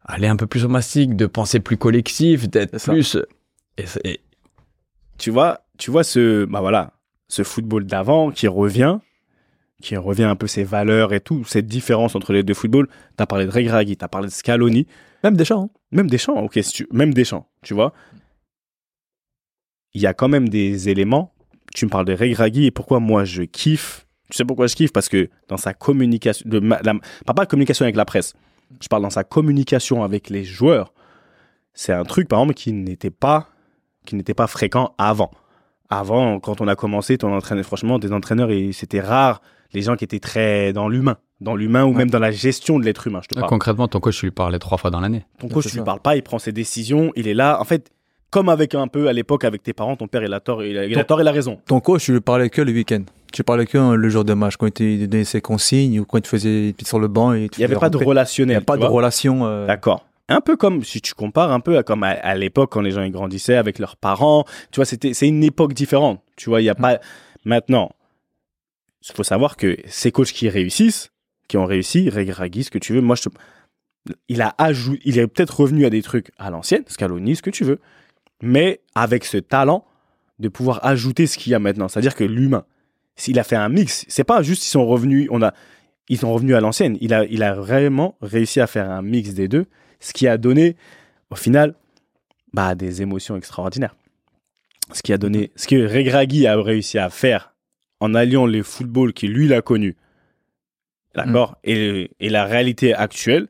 aller un peu plus au mastic, de penser plus collectif, d'être plus. Et, et- tu vois, tu vois ce, bah voilà, ce football d'avant qui revient, qui revient un peu ses valeurs et tout, cette différence entre les deux footballs. T'as parlé de Regragui, t'as parlé de Scaloni, Même Deschamps. hein. même Deschamps, ok, si tu, même Deschamps, tu vois. Il y a quand même des éléments. Tu me parles de Regragui et pourquoi moi je kiffe. Tu sais pourquoi je kiffe? Parce que dans sa communication, de ma- la, pas pas communication avec la presse, je parle dans sa communication avec les joueurs. C'est un truc, par exemple, qui n'était pas, qui n'était pas fréquent avant. Avant, quand on a commencé, ton entraîneur, franchement, des entraîneurs, et c'était rare les gens qui étaient très dans l'humain, dans l'humain ou Ouais. même dans la gestion de l'être humain. Je te parle. concrètement, ton coach, tu lui parlais trois fois dans l'année. Ton coach, tu lui ça. parles pas, il prend ses décisions, il est là. En fait, comme avec un peu à l'époque avec tes parents, ton père, il a tort, il a, il a Ton- tort, il a raison. Ton coach, tu lui parlais que le week-end. Tu parlais que le jour de match, quand il te donnait ses consignes ou quand il te faisait sur le banc. Et Il n'y avait pas de Il n'y relationnel. a pas de relation. euh, D'accord. Un peu comme, si tu compares un peu à comme à, à l'époque quand les gens ils grandissaient avec leurs parents, tu vois, c'était, c'est une époque différente. Tu vois, il y a pas, maintenant, il faut savoir que ces coachs qui réussissent, qui ont réussi, Regragui, ce que tu veux, moi, je te- il a ajouté, il est peut-être revenu à des trucs à l'ancienne, Scaloni, ce que tu veux, mais avec ce talent de pouvoir ajouter ce qu'il y a maintenant. C'est-à-dire que l'humain, s'il a fait un mix, c'est pas juste ils sont revenus, on a, ils sont revenus à l'ancienne. Il a, il a vraiment réussi à faire un mix des deux, ce qui a donné, au final, bah, des émotions extraordinaires. Ce qui a donné, ce que Regragui a réussi à faire en alliant le football qui lui l'a connu, d'accord, et, et la réalité actuelle,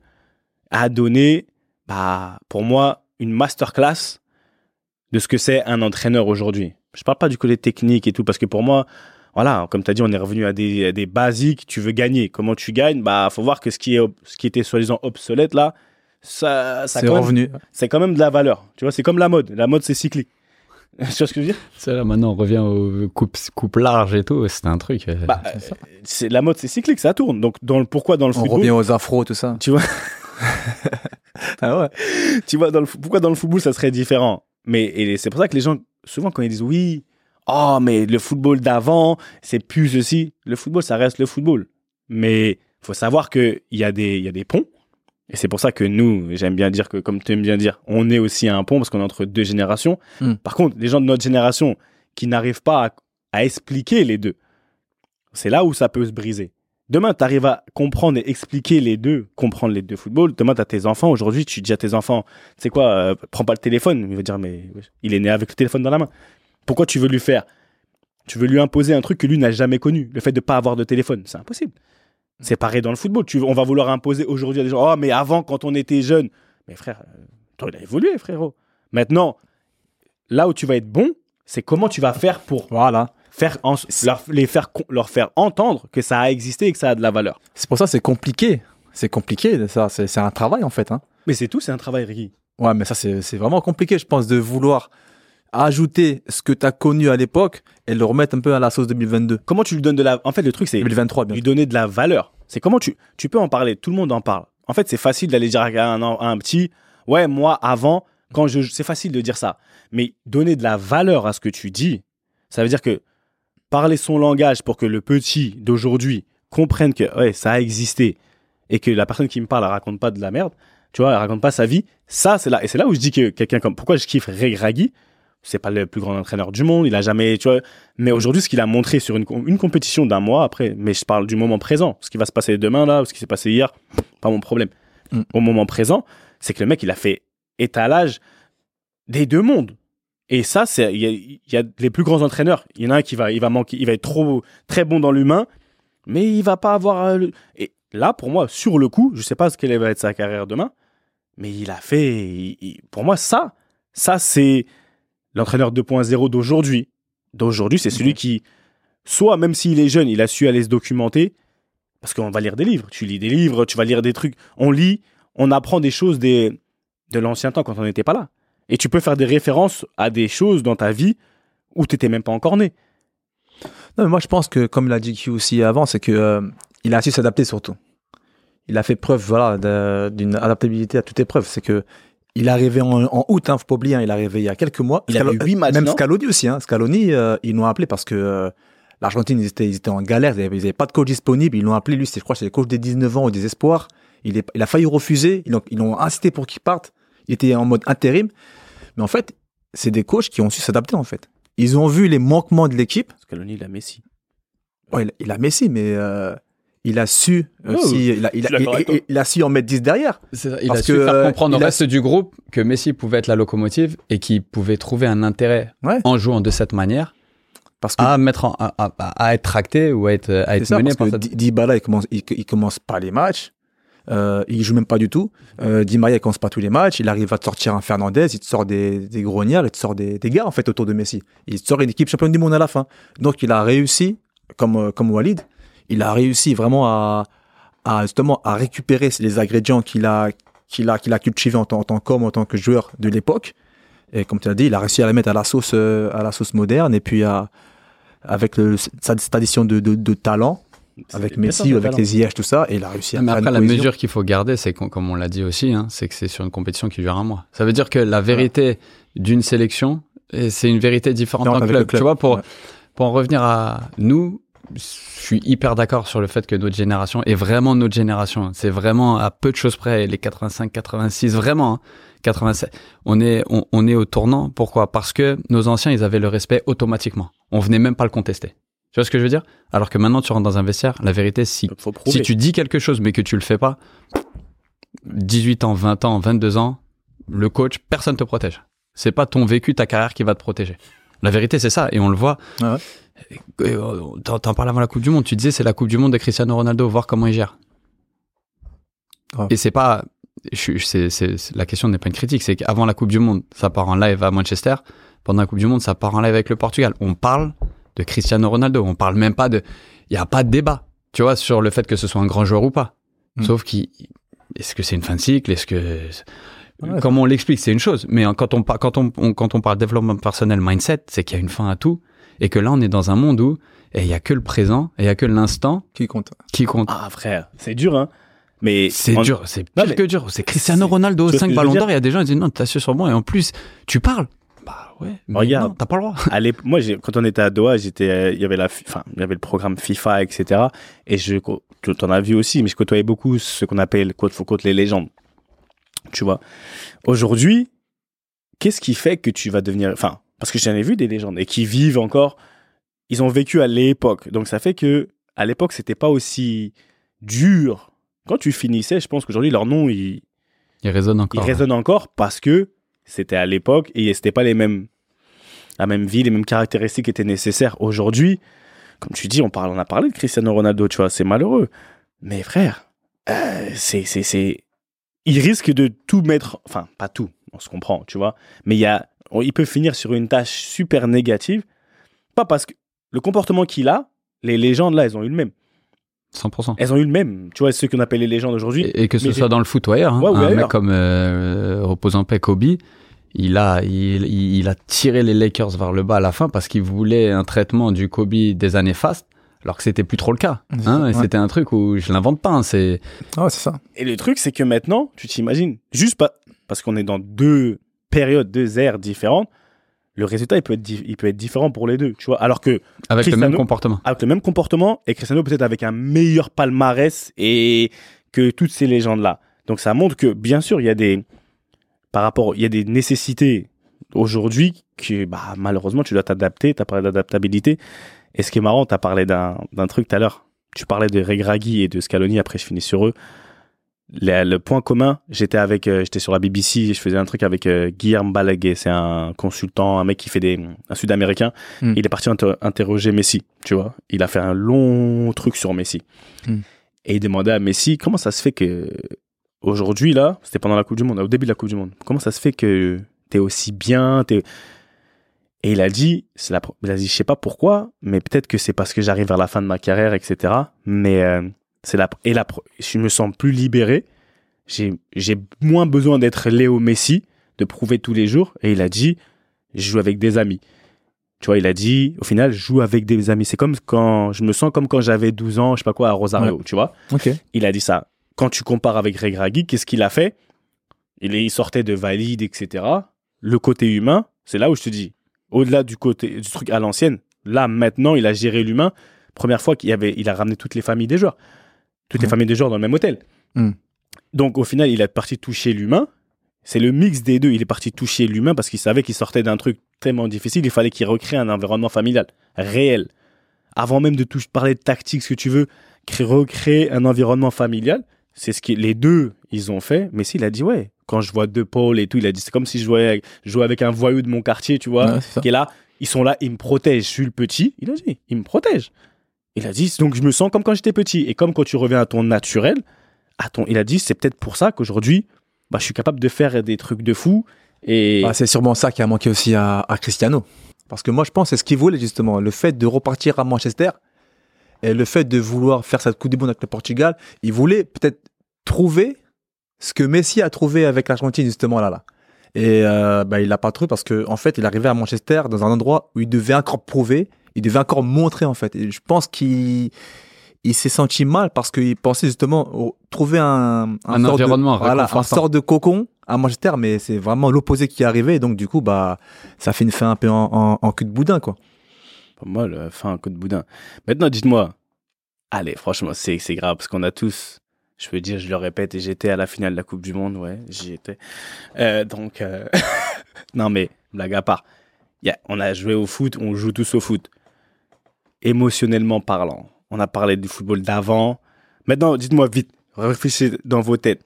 a donné, bah, pour moi, une masterclass de ce que c'est un entraîneur aujourd'hui. Je parle pas du côté technique et tout, parce que pour moi, voilà, comme tu as dit, on est revenu à des, à des basiques. Tu veux gagner. Comment tu gagnes? Bah, faut voir que ce qui, est, ce qui était soi-disant obsolète là, ça, ça C'est quand même- revenu. c'est quand même de la valeur. Tu vois, c'est comme la mode. La mode, c'est cyclique. (laughs) tu vois ce que je veux dire? C'est là, maintenant, on revient aux coupes, coupes larges et tout. C'était un truc. euh, bah, c'est ça. euh, c'est La mode, c'est cyclique, ça tourne. Donc, dans le, pourquoi dans le On football? revient aux afros, tout ça. Tu vois, (laughs) Ah ouais. tu vois dans le, pourquoi dans le football, ça serait différent? Mais et c'est pour ça que les gens, souvent, quand ils disent oui, oh, mais le football d'avant, c'est plus ceci. Le football, ça reste le football. Mais faut savoir qu'il y, a des- il y a des ponts. Et c'est pour ça que nous, j'aime bien dire que, comme tu aimes bien dire, on est aussi à un pont parce qu'on est entre deux générations. Hmm. Par contre, les gens de notre génération qui n'arrivent pas à, à expliquer les deux, c'est là où ça peut se briser. Demain, tu arrives à comprendre et expliquer les deux, comprendre les deux footballs. Demain, tu as tes enfants. Aujourd'hui, tu dis à tes enfants, tu sais quoi, euh, prends pas le téléphone. Il va dire, mais il est né avec le téléphone dans la main. Pourquoi tu veux lui faire? Tu veux lui imposer un truc que lui n'a jamais connu? Le fait de pas avoir de téléphone, c'est impossible. C'est pareil dans le football. Tu, on va vouloir imposer aujourd'hui à des gens, oh, mais avant, quand on était jeune. Mais frère, euh, toi, il a évolué, frérot. Maintenant, là où tu vas être bon, c'est comment tu vas faire pour Voilà. faire en- leur, les faire, leur faire entendre que ça a existé et que ça a de la valeur. C'est pour ça que c'est compliqué. C'est compliqué, ça. C'est c'est un travail, en fait. Hein. Mais c'est tout, c'est un travail, Ricky. Ouais, mais ça, c'est c'est vraiment compliqué, je pense, de vouloir ajouter ce que tu as connu à l'époque et le remettre un peu à la sauce 2022. Comment tu lui donnes de la. En fait, le truc, c'est 2023, bien lui donner de la valeur. C'est comment tu. Tu peux en parler, tout le monde en parle. En fait, c'est facile d'aller dire à un, petit, ouais, moi, avant, quand je. C'est facile de dire ça. Mais donner de la valeur à ce que tu dis, ça veut dire que parler son langage pour que le petit d'aujourd'hui comprenne que, ouais, ça a existé et que la personne qui me parle, elle raconte pas de la merde, tu vois, elle raconte pas sa vie, ça, c'est là. Et c'est là où je dis que quelqu'un comme. Pourquoi je kiffe Ray Gragui? C'est pas le plus grand entraîneur du monde, il a jamais, tu vois. Mais aujourd'hui, ce qu'il a montré sur une, une compétition d'un mois après, mais je parle du moment présent, ce qui va se passer demain là, ou ce qui s'est passé hier, pas mon problème. Mm. Au moment présent, c'est que le mec, il a fait étalage des deux mondes. Et ça, c'est, il y a, il y a les plus grands entraîneurs. Il y en a un qui va, il va manquer, il va être trop, très bon dans l'humain, mais il va pas avoir. euh, le- Et là, pour moi, sur le coup, je sais pas ce quelle va être sa carrière demain, mais il a fait, il- il- pour moi, ça, ça c'est l'entraîneur 2.0 d'aujourd'hui. D'aujourd'hui, c'est celui qui, soit même s'il est jeune, il a su aller se documenter, parce qu'on va lire des livres. Tu lis des livres, tu vas lire des trucs. On lit, on apprend des choses des, de l'ancien temps quand on n'était pas là. Et tu peux faire des références à des choses dans ta vie où tu n'étais même pas encore né. Non, mais moi, je pense que, comme l'a dit Q aussi avant, c'est que euh, il a su s'adapter surtout. Il a fait preuve, voilà, d'une adaptabilité à toute épreuve. C'est que il est arrivé en, en août, hein, faut pas oublier, hein, il est arrivé il y a quelques mois. Il a Scalo- fait huit matchs, Même Scaloni aussi, hein. Scaloni, euh, ils l'ont appelé parce que euh, l'Argentine, ils étaient, ils étaient en galère, ils n'avaient pas de coach disponible. Ils l'ont appelé, lui, c'est, je crois, que c'est le coach des 19 ans ou des espoirs. Il, est, il a failli refuser. Ils l'ont, ils l'ont incité pour qu'il parte. Il était en mode intérim. Mais en fait, c'est des coachs qui ont su s'adapter, en fait. Ils ont vu les manquements de l'équipe. Scaloni, il a Messi. Ouais, il, il a Messi, mais euh, il a su Oh, aussi, il a, il, je suis a, d'accord il- avec toi. il- il a su en mettre 10 derrière. Ça, il Parce a su que, faire euh, comprendre au a- reste du groupe que Messi pouvait être la locomotive et qu'il pouvait trouver un intérêt Ouais. en jouant de cette manière Parce que à mettre en- à, à- à être tracté ou à être à c'est être ça, mené parce par que cette... Di- Dybala, il commence, il, il commence pas les matchs. Euh, il joue même pas du tout. Euh, Di Maria, il commence pas tous les matchs. Il arrive à te sortir un Fernandez, il te sort des, des grognards, il te sort des, des gars, en fait, autour de Messi. Il te sort une équipe championne du monde à la fin. Donc, il a réussi, comme, euh, comme Walid, il a réussi vraiment à, à justement, à récupérer les ingrédients qu'il a, qu'il a, qu'il a cultivés en, tant- en tant qu'homme, en tant que joueur de l'époque. Et comme tu l'as dit, il a réussi à la mettre à la sauce, euh, à la sauce moderne et puis à, avec le, sa- cette addition de, de, de talent, avec Messi, avec talent. les IH, tout ça, et il a réussi à Mais faire après, une la cohésion. mesure qu'il faut garder, c'est qu'on- comme on l'a dit aussi, hein, c'est que c'est sur une compétition qui dure un mois. Ça veut dire que la vérité d'une sélection, c'est une vérité différente Non, en avec club. Tu vois, pour, ouais. pour en revenir à nous, je suis hyper d'accord sur le fait que notre génération, et vraiment notre génération, c'est vraiment à peu de choses près, les 85, 86, vraiment, hein, 87, on est, on, on est au tournant. Pourquoi? Parce que nos anciens, ils avaient le respect automatiquement. On venait même pas le contester. Tu vois ce que je veux dire? Alors que maintenant, tu rentres dans un vestiaire, la vérité, si prouver. si tu dis quelque chose mais que tu le fais pas, 18 ans, 20 ans, 22 ans, le coach, personne te protège. C'est pas ton vécu, ta carrière qui va te protéger. La vérité, c'est ça, et on le voit. Ah euh, T'en t'en parles avant la Coupe du Monde, tu disais c'est la Coupe du Monde de Cristiano Ronaldo, voir comment il gère. Et c'est pas, je c'est, c'est- c'est- la question n'est pas une critique, c'est qu'avant la Coupe du Monde, ça part en live à Manchester. Pendant la Coupe du Monde, ça part en live avec le Portugal. On parle de Cristiano Ronaldo, on parle même pas de, il y a pas de débat, tu vois, sur le fait que ce soit un grand joueur ou pas. Mm. Sauf qu'il, est-ce que c'est une fin de cycle, est-ce que, Ouais. comment on l'explique, c'est une chose. Mais quand on, quand on, on- quand on parle développement personnel, mindset, c'est qu'il y a une fin à tout. Et que là, on est dans un monde où et il y a que le présent et il y a que l'instant Qui compte qui compte. Ah, frère, c'est dur, hein. Mais C'est en- dur, c'est pire mais- que dur. C'est Cristiano Ronaldo, tu vois ce 5 que je veux ballons d'or. Il y a des gens qui disent non, assis sur moi. Et en plus, tu parles. Bah ouais, mais Regarde. non, t'as pas le droit. moi, quand on était à Doha, j'étais, euh, il y avait la, fi- enfin, il y avait le programme FIFA, etc. Et je, co- tu en as vu aussi, mais je côtoyais beaucoup ce qu'on appelle, quote faut quote, les légendes. Tu vois? Aujourd'hui, qu'est-ce qui fait que tu vas devenir, enfin, parce que j'en ai vu des légendes et qui vivent encore, ils ont vécu à l'époque. Donc ça fait que, à l'époque, c'était pas aussi dur. Quand tu finissais, je pense qu'aujourd'hui, leur nom, il, Il résonne il encore. résonne encore parce que c'était à l'époque et c'était pas les mêmes la même vie, les mêmes caractéristiques étaient nécessaires. Aujourd'hui, comme tu dis, on parle, on a parlé de Cristiano Ronaldo, tu vois, c'est malheureux. Mais frère, euh, c'est, c'est, c'est, il risque de tout mettre, enfin, pas tout, on se comprend, tu vois. Mais il y a, il peut finir sur une tâche super négative, pas parce que le comportement qu'il a, les légendes là, elles ont eu le même. 100%. Elles ont eu le même, tu vois, ceux qu'on appelle les légendes aujourd'hui. Et, et que ce Mais soit dans le foot ou ailleurs, hein, Ouais, ou un ailleurs. mec comme euh, reposant paix Kobe, il a, il, a tiré les Lakers vers le bas à la fin parce qu'il voulait un traitement du Kobe des années fastes, alors que c'était plus trop le cas. Hein, ça, et ouais. C'était un truc où je l'invente pas. hein, c'est Ah, c'est ça. Et le truc, c'est que maintenant, tu t'imagines, juste pas, parce qu'on est dans deux périodes, deux ères différentes, le résultat, il peut être, il peut être différent pour les deux, tu vois. Alors que, avec le même comportement. avec le même comportement, et Cristiano peut-être avec un meilleur palmarès et que toutes ces légendes-là. Donc, ça montre que, bien sûr, il y a des, par rapport, il y a des nécessités aujourd'hui que bah, malheureusement tu dois t'adapter, tu as parlé d'adaptabilité. Et ce qui est marrant, tu as parlé d'un d'un truc tout à l'heure. Tu parlais de Regragui et de Scaloni, après je finis sur eux. Le, le point commun, j'étais avec, euh, j'étais sur la BBC, je faisais un truc avec euh, Guillermo Balaguer, c'est un consultant, un mec qui fait des, un Sud-Américain. Mm. Il est parti inter- interroger Messi, tu vois. Il a fait un long truc sur Messi. Mm. Et il demandait à Messi comment ça se fait que aujourd'hui là, c'était pendant la Coupe du Monde, au début de la Coupe du Monde, comment ça se fait que t'es aussi bien, t'es et il a dit, la, il a dit, je sais pas pourquoi, mais peut-être que c'est parce que j'arrive vers la fin de ma carrière, etc. Mais euh, c'est la, et la, je me sens plus libéré. J'ai, j'ai moins besoin d'être Léo Messi, de prouver tous les jours. Et il a dit, je joue avec des amis. Tu vois, il a dit, au final, je joue avec des amis. C'est comme quand, je me sens comme quand j'avais 12 ans, je sais pas quoi, à Rosario, tu vois. Il a dit ça. Quand tu compares avec Regragui, qu'est-ce qu'il a fait? Il, il sortait de valide, etc. Le côté humain, c'est là où je te dis, au-delà du côté du truc à l'ancienne, là maintenant, il a géré l'humain. Première fois qu'il avait, il a ramené toutes les familles des joueurs, toutes les familles des joueurs dans le même hôtel. Mhm. Donc au final, il est parti toucher l'humain. C'est le mix des deux. Il est parti toucher l'humain parce qu'il savait qu'il sortait d'un truc tellement difficile. Il fallait qu'il recrée un environnement familial réel. Avant même de tout parler de tactique, ce que tu veux, créer, recréer un environnement familial. C'est ce que les deux, ils ont fait. Mais s'il a dit, ouais, quand je vois deux Paul et tout, il a dit, c'est comme si je jouais avec, je jouais avec un voyou de mon quartier, tu vois, Ouais, qui est là. Ils sont là, ils me protègent. Je suis le petit. Il a dit, ils me protègent. Il a dit, donc je me sens comme quand j'étais petit. Et comme quand tu reviens à ton naturel, à ton, il a dit, c'est peut-être pour ça qu'aujourd'hui, bah, je suis capable de faire des trucs de fou. Et Bah, c'est sûrement ça qui a manqué aussi à, Cristiano. Parce que moi, je pense c'est ce qu'il voulait justement. Le fait de repartir à Manchester et le fait de vouloir faire cette Coupe du Monde avec le Portugal, il voulait peut-être trouver ce que Messi a trouvé avec l'Argentine justement là. là. Et euh, bah, il l'a pas trouvé parce que en fait, il arrivait à Manchester dans un endroit où il devait encore prouver, il devait encore montrer en fait. Et je pense qu'il il s'est senti mal parce qu'il pensait justement au- trouver un, Un sort de- environnement voilà, un sort de cocon à Manchester, mais c'est vraiment l'opposé qui est arrivé. Et donc du coup, bah, ça fait une fin un peu en, en, en cul de boudin quoi. Pas mal, fin un coup de boudin. Maintenant, dites-moi, allez, franchement, c'est c'est grave parce qu'on a tous, je peux dire, je le répète, et j'étais à la finale de la Coupe du Monde, ouais, j'y étais. Euh, donc, euh, (laughs) non mais, blague à part, Il y a- on a joué au foot, on joue tous au foot. Émotionnellement parlant, on a parlé du football d'avant. Maintenant, dites-moi vite, réfléchissez dans vos têtes.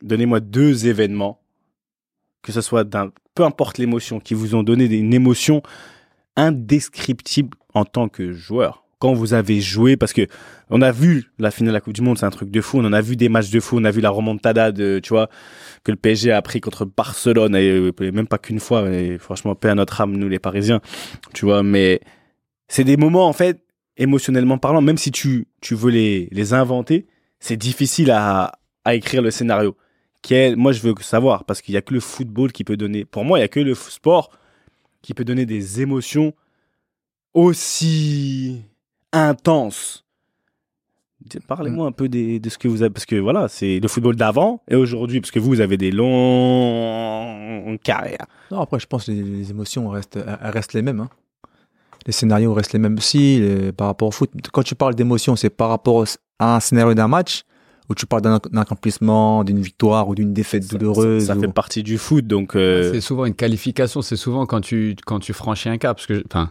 Donnez-moi deux événements, que ce soit d'un, peu importe l'émotion, qui vous ont donné une émotion indescriptible en tant que joueur. Quand vous avez joué, parce que on a vu la finale de la Coupe du Monde, c'est un truc de fou. On en a vu des matchs de fou. On a vu la remontada de, tu vois, que le PSG a pris contre Barcelone et, même pas qu'une fois. Et franchement, paix à notre âme, nous les Parisiens, tu vois. Mais c'est des moments en fait, émotionnellement parlant, même si tu tu veux les les inventer, c'est difficile à à écrire le scénario. Quel, moi, je veux savoir parce qu'il y a que le football qui peut donner. Pour moi, il y a que le sport qui peut donner des émotions aussi intenses. Parlez-moi un peu de ce que vous avez, parce que voilà, c'est le football d'avant et aujourd'hui, parce que vous, vous avez des longues carrières. Non, après, je pense que les, émotions restent, restent les mêmes. hein. Les scénarios restent les mêmes aussi les- par rapport au foot. Quand tu parles d'émotion, c'est par rapport à un scénario d'un match ou tu parles d'un accomplissement, d'une victoire ou d'une défaite Ça- douloureuse. Ça, ça ou- fait partie du foot, donc euh, C'est souvent une qualification, c'est souvent quand tu, quand tu franchis un cap. Parce que, enfin,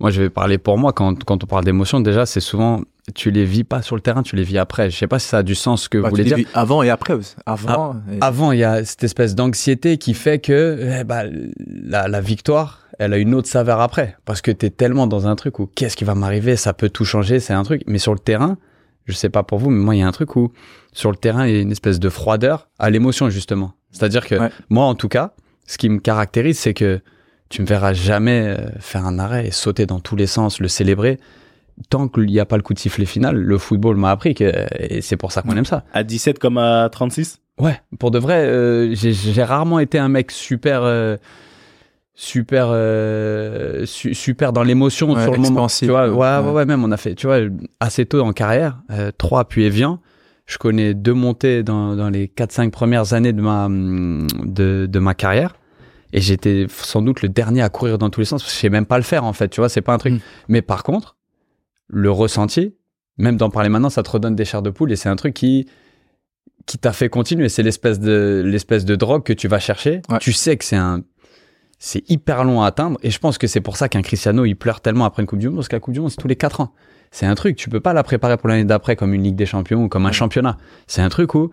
moi, je vais parler pour moi. Quand, quand on parle d'émotions, déjà, c'est souvent, tu les vis pas sur le terrain, tu les vis après. Je sais pas si ça a du sens ce que Bah, vous tu voulez dire. avant et après. aussi. Avant. et- Avant, il y a cette espèce d'anxiété qui fait que eh bah, la, la victoire, elle a une autre saveur après. Parce que tu es tellement dans un truc où qu'est-ce qui va m'arriver, ça peut tout changer, c'est un truc. Mais sur le terrain, je sais pas pour vous, mais moi, il y a un truc où sur le terrain, il y a une espèce de froideur à l'émotion, justement. C'est-à-dire que Ouais. moi, en tout cas, ce qui me caractérise, c'est que tu me verras jamais euh, faire un arrêt et sauter dans tous les sens, le célébrer. Tant qu'il n'y a pas le coup de sifflet final, le football m'a appris que, et c'est pour ça qu'on aime ça. à 17 comme à 36 Ouais, pour de vrai, euh, j'ai- j'ai rarement été un mec super, euh, super, euh, su- super dans l'émotion Ouais, sur le moment. expansif, Tu vois, ouais. ouais, ouais, même on a fait, tu vois, assez tôt en carrière, euh, 3 puis Evian. Je connais deux montées dans, dans les 4-5 premières années de ma, de, de ma carrière. Et j'étais sans doute le dernier à courir dans tous les sens. parce que Je sais même pas le faire, en fait. Tu vois, c'est pas un truc. Mm. Mais par contre, le ressenti, même d'en parler maintenant, ça te redonne des chairs de poule et c'est un truc qui, qui t'a fait continuer. C'est l'espèce de, l'espèce de drogue que tu vas chercher. Ouais. Tu sais que c'est un, c'est hyper long à atteindre. Et je pense que c'est pour ça qu'un Cristiano, il pleure tellement après une Coupe du Monde, parce la Coupe du Monde, c'est tous les 4 ans. C'est un truc, tu peux pas la préparer pour l'année d'après comme une Ligue des Champions ou comme un championnat. C'est un truc où,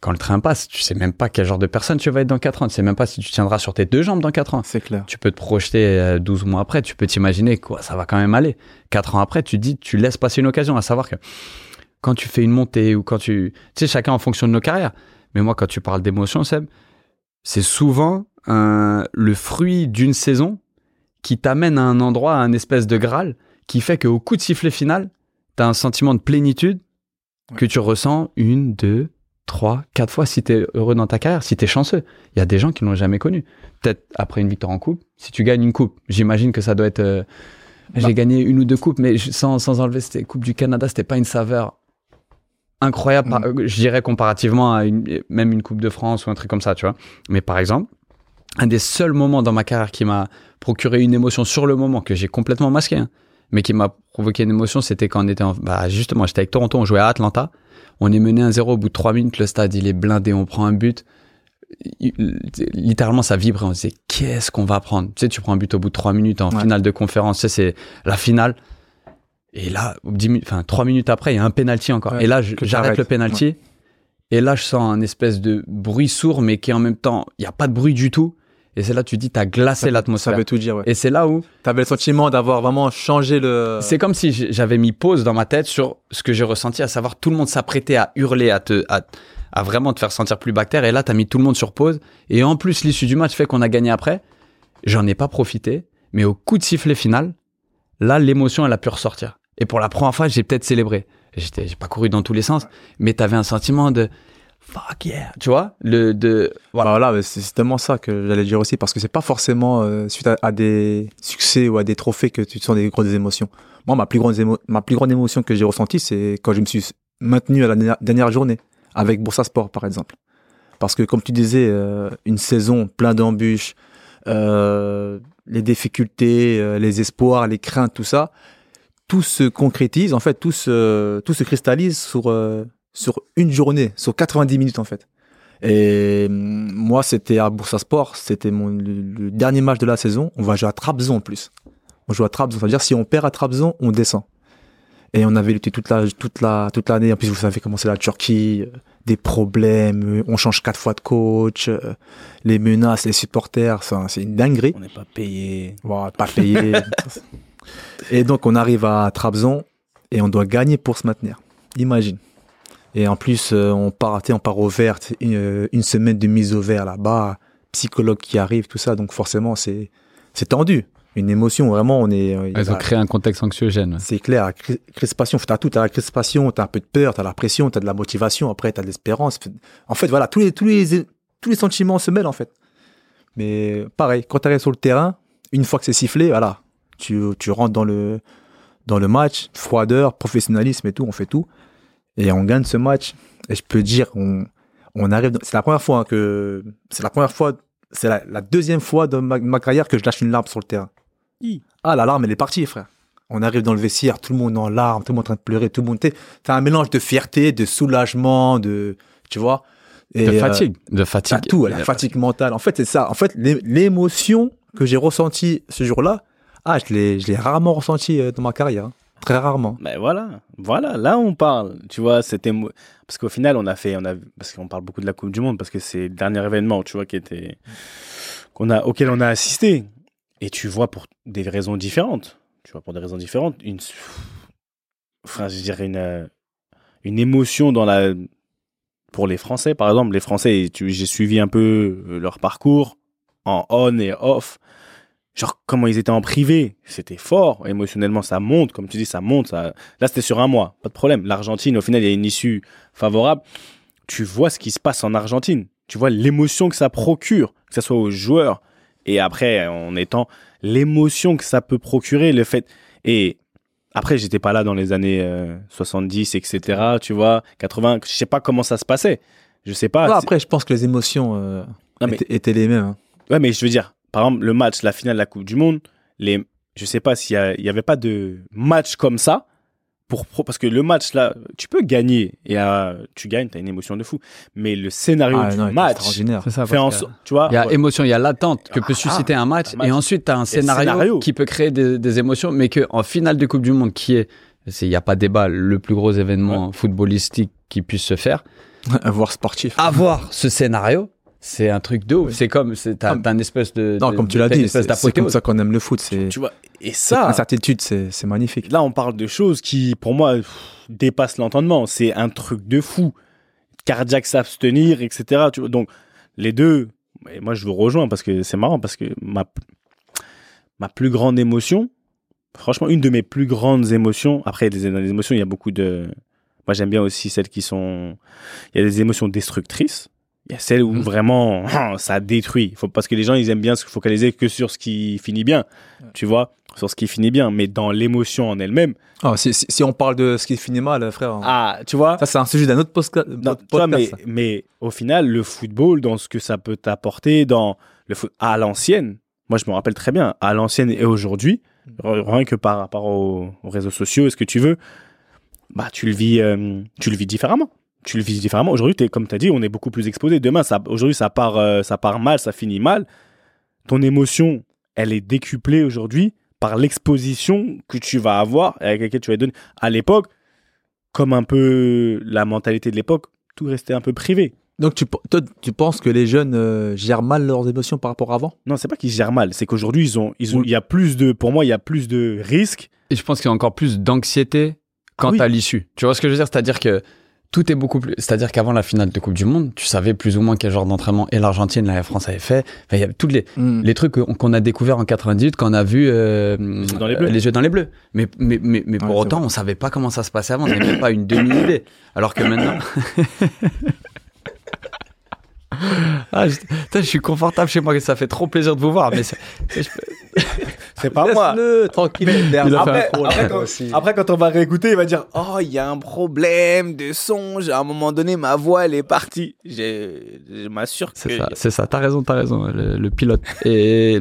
quand le train passe, tu sais même pas quel genre de personne tu vas être dans 4 ans. Tu sais même pas si tu tiendras sur tes deux jambes dans 4 ans. C'est clair. Tu peux te projeter euh, 12 mois après, tu peux t'imaginer quoi, ça va quand même aller. 4 ans après, tu dis, tu laisses passer une occasion, à savoir que quand tu fais une montée ou quand tu... Tu sais, chacun en fonction de nos carrières. Mais moi, quand tu parles d'émotion, Seb, c'est souvent un- le fruit d'une saison qui t'amène à un endroit, à un espèce de graal, qui fait qu'au coup de sifflet final, tu as un sentiment de plénitude que tu ressens une, deux, trois, quatre fois si tu es heureux dans ta carrière, si tu es chanceux. Il y a des gens qui l'ont jamais connu. Peut-être après une victoire en coupe, si tu gagnes une coupe, j'imagine que ça doit être... euh, J'ai gagné une ou deux coupes, mais sans, sans enlever, c'était Coupe du Canada, c'était pas une saveur incroyable, par- euh, je dirais comparativement à une, même une Coupe de France ou un truc comme ça, tu vois. Mais par exemple, un des seuls moments dans ma carrière qui m'a procuré une émotion sur le moment que j'ai complètement masqué, hein, mais qui m'a provoqué une émotion, c'était quand on était en, bah justement, j'étais avec Toronto, on jouait à Atlanta, on est mené 1-0 au bout de 3 minutes, le stade il est blindé, on prend un but. Littéralement, ça vibrait. On se disait, qu'est-ce qu'on va prendre? Tu sais, tu prends un but au bout de 3 minutes en Ouais. finale de conférence. Tu sais, c'est la finale. Et là, 10 minutes, enfin, 3 minutes après, il y a un penalty encore. Ouais, et là, j'arrête le penalty. Et là, je sens un espèce de bruit sourd, mais qui en même temps, il n'y a pas de bruit du tout. Et c'est là, tu dis, t'as glacé Ça l'atmosphère. veut tout dire, ouais. Et c'est là où T'avais le sentiment d'avoir vraiment changé le. c'est comme si j'avais mis pause dans ma tête sur ce que j'ai ressenti, à savoir tout le monde s'apprêtait à hurler, à te, à, à vraiment te faire sentir plus bactère. Et là, t'as mis tout le monde sur pause. Et en plus, l'issue du match fait qu'on a gagné après. J'en ai pas profité. Mais au coup de sifflet final, là, l'émotion, elle a pu ressortir. Et pour la première fois, j'ai peut-être célébré. J'étais, j'ai pas couru dans tous les sens, mais t'avais un sentiment de fuck yeah, tu vois, le de voilà. Voilà, mais c'est tellement ça que j'allais dire aussi, parce que c'est pas forcément euh, suite à, des succès ou à des trophées que tu te sens des grosses émotions. Moi, ma plus grande, émo- ma plus grande émotion que j'ai ressentie, c'est quand je me suis maintenu à la dernière journée, avec Boursa Sport, par exemple. Parce que, comme tu disais, euh, une saison plein d'embûches, euh, les difficultés, euh, les espoirs, les craintes, tout ça, tout se concrétise, en fait, tout se, tout se cristallise sur, euh, sur une journée, sur 90 minutes, en fait. Et hum, moi, c'était à Boursa Sport, c'était mon le, le dernier match de la saison. On va jouer à Trabzon en plus. On joue à Trabzon, c'est-à-dire si on perd à Trabzon, on descend. Et on avait lutté toute la toute la toute l'année. En plus, vous savez comment c'est la Turquie, euh, des problèmes. euh, On change quatre fois de coach, euh, les menaces, les supporters, c'est une dinguerie. On n'est pas payé. Voilà, pas payé. (laughs) et donc, on arrive à Trabzon et on doit gagner pour se maintenir. Imagine. Et en plus, euh, on part, on part au vert, une, euh, une semaine de mise au vert là-bas, psychologue qui arrive, tout ça. Donc, forcément, c'est, c'est tendu. Une émotion, vraiment, on est. euh, Elles ont créé un contexte anxiogène. c'est clair, la cri- crispation, t'as tout, t'as la crispation, t'as un peu de peur, t'as la pression, t'as de la motivation, après t'as de l'espérance. En fait, voilà, tous les, tous les, tous les sentiments se mêlent en fait. Mais pareil, quand t'arrives sur le terrain, une fois que c'est sifflé, voilà, tu, tu rentres dans le, dans le match, froideur, professionnalisme et tout, on fait tout. Et on gagne ce match. Et je peux dire, on, on arrive, dans- c'est la première fois hein, que, c'est la première fois, c'est la, la deuxième fois dans ma, ma carrière que je lâche une larme sur le terrain. Ah, la larme, elle est partie, frère. On arrive dans le vestiaire, tout le monde en larmes, tout le monde en train de pleurer, tout le monde. T'as un mélange de fierté, de soulagement, de. Tu vois Et, De euh, fatigue. De T'as fatigue. tout, la fatigue mentale. En fait, c'est ça. En fait, l'é- l'émotion que j'ai ressentie ce jour-là, ah, je l'ai, je l'ai rarement ressenti euh, dans ma carrière. Très rarement. Ben voilà, voilà, là on parle. Tu vois, c'était parce qu'au final on a fait, on a parce qu'on parle beaucoup de la Coupe du Monde parce que c'est le dernier événement, tu vois, qui était qu'on a auquel on a assisté. Et tu vois pour des raisons différentes. Tu vois pour des raisons différentes, une, enfin je dirais une euh, une émotion dans la pour les Français par exemple. Les Français, j'ai suivi un peu euh, leur parcours en on et off genre comment ils étaient en privé, c'était fort émotionnellement, ça monte, comme tu dis, ça monte. Ça... Là, c'était sur un mois, pas de problème. L'Argentine, au final, il y a une issue favorable. Tu vois ce qui se passe en Argentine, tu vois l'émotion que ça procure, que ce soit aux joueurs et après en étant l'émotion que ça peut procurer, le fait et après, j'étais pas là dans les années euh, 70, etc. Tu vois, 80, je sais pas comment ça se passait. Je sais pas. Ouais, après, je pense que les émotions euh, Non, mais- étaient, étaient les mêmes. hein. Ouais, mais je veux dire, par exemple, le match, la finale de la Coupe du Monde, les, je sais pas s'il y, a- il y avait pas de match comme ça, pour parce que le match là, tu peux gagner et euh, tu gagnes, tu as une émotion de fou. Mais le scénario Ah, du non, match extraordinaire. C'est ça. fait parce en que sorte, tu vois. Il y a ouais. émotion, il y a l'attente que peut Ah, susciter un match, un match. et ensuite tu as un scénario, scénario. qui peut créer des, des émotions, mais que en finale de Coupe du Monde, qui est, c'est- il n'y a pas débat, le plus gros événement footballistique qui puisse se faire, (laughs) Voir sportif. avoir ce scénario, c'est un truc de ouf. C'est comme, c'est t'as Ah, une espèce de, non, de- comme tu l'as dit, c'est comme ça qu'on aime le foot. C'est tu vois. Et cette ça, incertitude, c'est c'est magnifique. là, on parle de choses qui, pour moi, pff, dépassent l'entendement. C'est un truc de fou. Cardiaque s'abstenir, etc. Tu vois. Donc, les deux, et moi, je vous rejoins parce que c'est marrant, parce que ma, ma plus grande émotion, franchement, une de mes plus grandes émotions, après, des, dans les émotions, il y a beaucoup de. Moi, j'aime bien aussi celles qui sont. Il y a des émotions destructrices. Il y a celles où Mhm. vraiment (laughs) ça détruit. Faut, parce que les gens, ils aiment bien se focaliser que sur ce qui finit bien. Tu vois, sur ce qui finit bien. Mais dans l'émotion en elle-même, Ah, si, si- si on parle de ce qui finit mal, frère, ah, tu vois, ça c'est un sujet d'un autre non, podcast. mais, au final, le football, dans ce que ça peut t'apporter, dans le foot, à l'ancienne, moi je me rappelle très bien, à l'ancienne et aujourd'hui, r- rien que par rapport aux, aux réseaux sociaux, est-ce que tu veux, bah tu le vis, euh, tu le vis différemment. Tu le vis différemment. Aujourd'hui, t'es- comme tu as dit, on est beaucoup plus exposé. Demain, ça, aujourd'hui, ça part, euh, ça part mal, ça finit mal. Ton émotion, elle est décuplée aujourd'hui par l'exposition que tu vas avoir et avec laquelle tu vas être donné. À l'époque, comme un peu la mentalité de l'époque, tout restait un peu privé. Donc tu, toi, tu penses que les jeunes euh, gèrent mal leurs émotions par rapport à avant? Non, c'est pas qu'ils gèrent mal, c'est qu'aujourd'hui ils ont, ils ont, Oui. il y a plus de, pour moi, il y a plus de risques. Et je pense qu'il y a encore plus d'anxiété quant Oui. à l'issue. Tu vois ce que je veux dire? C'est-à-dire que tout est beaucoup plus. C'est-à-dire qu'avant la finale de Coupe du Monde, tu savais plus ou moins quel genre d'entraînement et l'Argentine, la France avait fait. Enfin, il y a tous les, les trucs qu'on qu'on a découverts en 98 quand on a vu euh, Les yeux dans les bleus. les yeux dans les bleus. Mais, mais, mais, mais pour Ouais, autant, on savait pas comment ça se passait avant. On n'avait même pas une demi-idée. Alors que maintenant. (laughs) (laughs) Ah, je, putain, je suis confortable chez moi, ça fait trop plaisir de vous voir. Mais c'est- C'est (laughs) pas moi. Tranquille. Il a fait Après, pro, après, quand, aussi. après, quand on va réécouter, il va dire Oh, il y a un problème de son. À un moment donné, ma voix, elle est partie. J'ai- Je m'assure que. C'est ça, c'est ça. T'as raison, t'as raison. Le, le pilote. Et,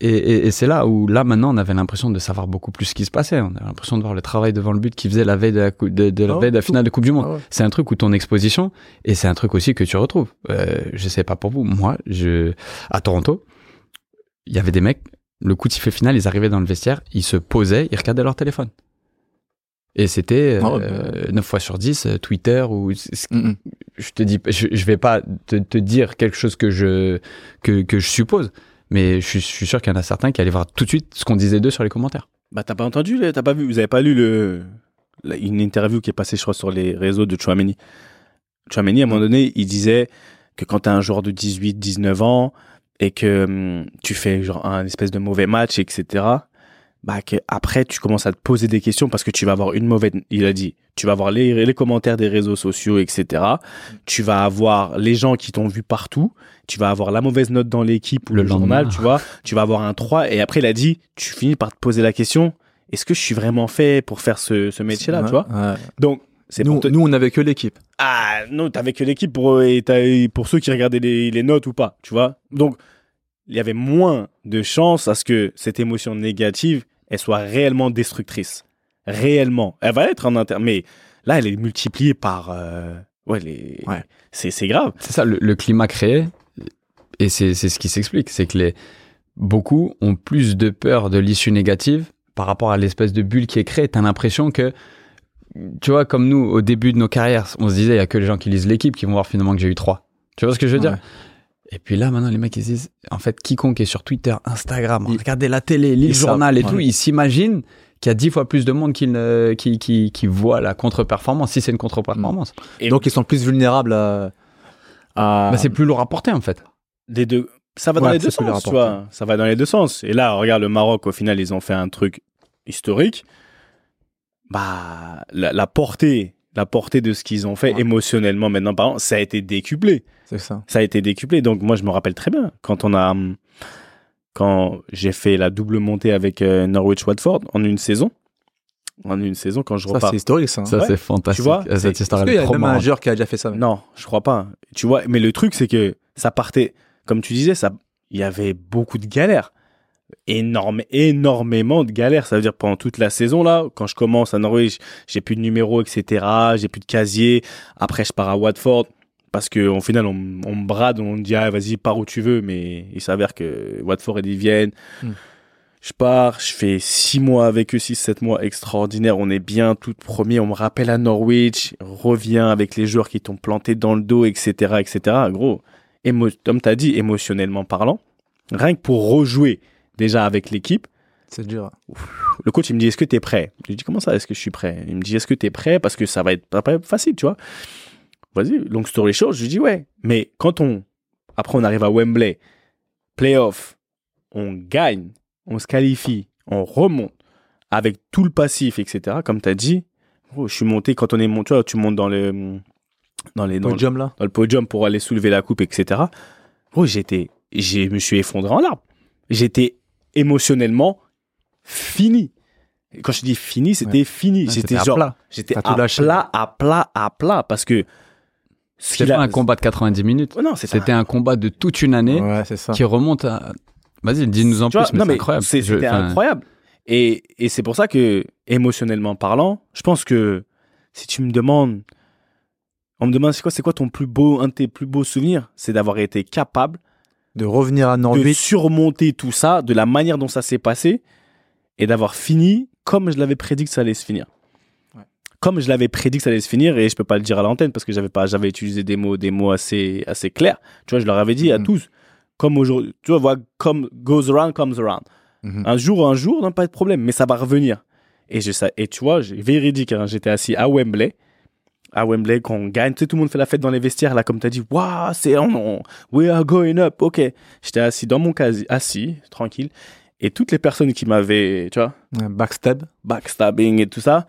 et, et, et c'est là où, là, maintenant, on avait l'impression de savoir beaucoup plus ce qui se passait. On avait l'impression de voir le travail devant le but qu'il faisait la veille de la, cou- de, de la, Ah ouais, veille de la tout. finale de Coupe du Monde. Ah ouais. C'est un truc où ton exposition, et c'est un truc aussi que tu retrouves. Euh, je sais pas pour vous. Moi, je, à Toronto, il y avait des mecs, le coup de sifflet final, ils arrivaient dans le vestiaire, ils se posaient, ils regardaient leur téléphone. Et c'était Ah ouais, euh, 9 fois sur 10, euh, Twitter ou Mm, mm. je te dis, je, je vais pas te, te dire quelque chose que je que, que je suppose, mais je suis, sûr qu'il y en a certains qui allaient voir tout de suite ce qu'on disait d'eux sur les commentaires. Bah, t'as pas entendu, t'as pas vu, vous avez pas lu le, une interview qui est passée, je crois, sur les réseaux de Chouameni. Chouameni, à un moment donné, il disait que quand t'es un joueur de 18, 19 ans et que hum, tu fais genre un espèce de mauvais match, etc., bah, que après, tu commences à te poser des questions parce que tu vas avoir une mauvaise, il a dit, tu vas avoir les, les commentaires des réseaux sociaux, etc. Tu vas avoir les gens qui t'ont vu partout. Tu vas avoir la mauvaise note dans l'équipe ou Le le, journal, tu vois. Tu vas avoir un 3 et après, il a dit, tu finis par te poser la question, est-ce que je suis vraiment fait pour faire ce, ce métier-là, Ouais, tu vois? ouais. Donc, c'est Nous, te- nous, on avait que l'équipe. Ah, non, t'avais que l'équipe pour, et t'as- pour ceux qui regardaient les, les notes ou pas, tu vois. Donc, il y avait moins de chances à ce que cette émotion négative, elle soit réellement destructrice. Réellement. Elle va être en inter... Mais là, elle est multipliée par... euh, Ouais, les... Ouais. C'est, c'est grave. C'est ça, le, le climat créé, et c'est c'est ce qui s'explique, c'est que les beaucoup ont plus de peur de l'issue négative par rapport à l'espèce de bulle qui est créée. T'as l'impression que, tu vois, comme nous, au début de nos carrières, on se disait, il y a que les gens qui lisent l'équipe qui vont voir finalement que j'ai eu trois. Tu vois ce que je veux dire? Et puis là, maintenant, les mecs, ils disent, en fait, quiconque est sur Twitter, Instagram, regardez la télé, lit le journal et ouais. tout, ils s'imaginent qu'il y a dix fois plus de monde qui, ne- qui, qui, qui voit la contre-performance, si c'est une contre-performance. Et- Donc, ils sont plus vulnérables à. à- Bah, c'est plus lourd à porter, en fait. Des deux... Ça va dans Ouais, les deux sens, tu vois. Ça va dans les deux sens. Et là, regarde, le Maroc, au final, ils ont fait un truc historique. Bah, la, la portée... La portée de ce qu'ils ont fait Ouais. émotionnellement maintenant, par exemple, ça a été décuplé. C'est ça. ça a été décuplé. Donc moi, je me rappelle très bien quand on a, quand j'ai fait la double montée avec euh, Norwich Watford en une saison, en une saison quand je Ça, repars. c'est historique, ça. hein. Ça, Ouais. c'est fantastique. Tu vois, Euh, Cette c'est- histoire, Est-ce qu'il y a même un joueur qui a déjà fait ça Non, je crois pas. Tu vois, mais le truc c'est que ça partait, comme tu disais, ça, il y avait beaucoup de galères. Énorme, énormément de galères. Ça veut dire pendant toute la saison, là, quand je commence à Norwich, j'ai plus de numéro, etc. J'ai plus de casier. Après, je pars à Watford. Parce qu'au final, on, on me brade, on me dit, ah, vas-y, pars où tu veux. Mais il s'avère que Watford, ils viennent. Hmm. Je pars, je fais six mois avec eux, six, sept mois extraordinaires. On est bien tout premier. On me rappelle à Norwich, revient avec les joueurs qui t'ont planté dans le dos, etc., etc. Gros, émo comme t'as dit, émotionnellement parlant, rien que pour rejouer déjà avec l'équipe, C'est dur. le coach il me dit est-ce que tu es prêt? Je lui dis comment ça est-ce que je suis prêt? Il me dit est-ce que tu es prêt? Parce que ça va être pas facile, tu vois. Vas-y, long story short, je lui dis ouais. Mais quand on après on arrive à Wembley, playoff, on gagne, on se qualifie, on remonte avec tout le passif, etc. Comme tu as dit, gros, je suis monté quand on est monté, tu vois, tu montes dans le dans les dans le- Podium là dans le podium pour aller soulever la coupe, etc. Gros, j'étais, je me suis effondré en larmes. J'étais émotionnellement fini. Et Quand je dis fini, c'était fini. J'étais c'était à genre, plat. j'étais T'as à plat, à plat, à plat, parce que ce C'était a- pas un combat de 90 minutes. Oh non, c'était un combat de toute une année Ouais, c'est ça. qui remonte à. Vas-y, dis-nous en Tu plus, vois, mais non, c'est incroyable. C'était incroyable. Et, et c'est pour ça que, émotionnellement parlant, je pense que si tu me demandes, on me demande c'est quoi, c'est quoi ton plus beau, un de tes plus beaux souvenirs, c'est d'avoir été capable De revenir à de Norwich. surmonter tout ça, de la manière dont ça s'est passé, et d'avoir fini comme je l'avais prédit que ça allait se finir. Ouais. Comme je l'avais prédit que ça allait se finir, et je peux pas le dire à l'antenne parce que j'avais pas, j'avais utilisé des mots, des mots assez, assez clairs. Tu vois, je leur avais dit à Mhm. tous, comme aujourd'hui, tu vois, comme goes around comes around. Mhm. Un jour, un jour, non, pas de problème, mais ça va revenir. Et, je, sais- et tu vois, j'ai- véridique, hein, j'étais assis à Wembley. À Wembley, quand on gagne, tu sais, tout le monde fait la fête dans les vestiaires, là, comme tu as dit, waouh, c'est on, on- we are going up, ok. J'étais assis dans mon casier, assis, tranquille. Et toutes les personnes qui m'avaient, tu vois, Backstab. backstabbing et tout ça,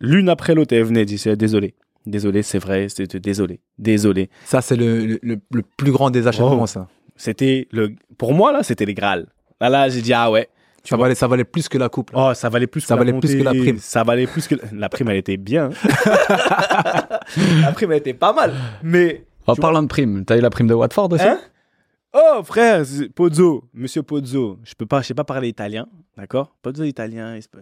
l'une après l'autre, elle venait et disait, désolé, désolé, c'est vrai, c'était désolé, désolé. Ça, c'est le, le, le- le plus grand des achèvements, Oh. ça. C'était le, pour moi, là, c'était les Graal. Là, là, j'ai dit, ah ouais. Tu Ça vois. valait, ça valait plus que la coupe. là. Oh, ça valait plus Ça que valait la plus que la prime. Ça valait plus que la prime, elle était bien. (laughs) la prime, elle était pas mal. Mais En parlant de prime, t'as eu la prime de Watford aussi Hein oh frère, Pozzo, Monsieur Pozzo, je peux pas, je sais pas parler italien, d'accord? Pozzo italien, peut-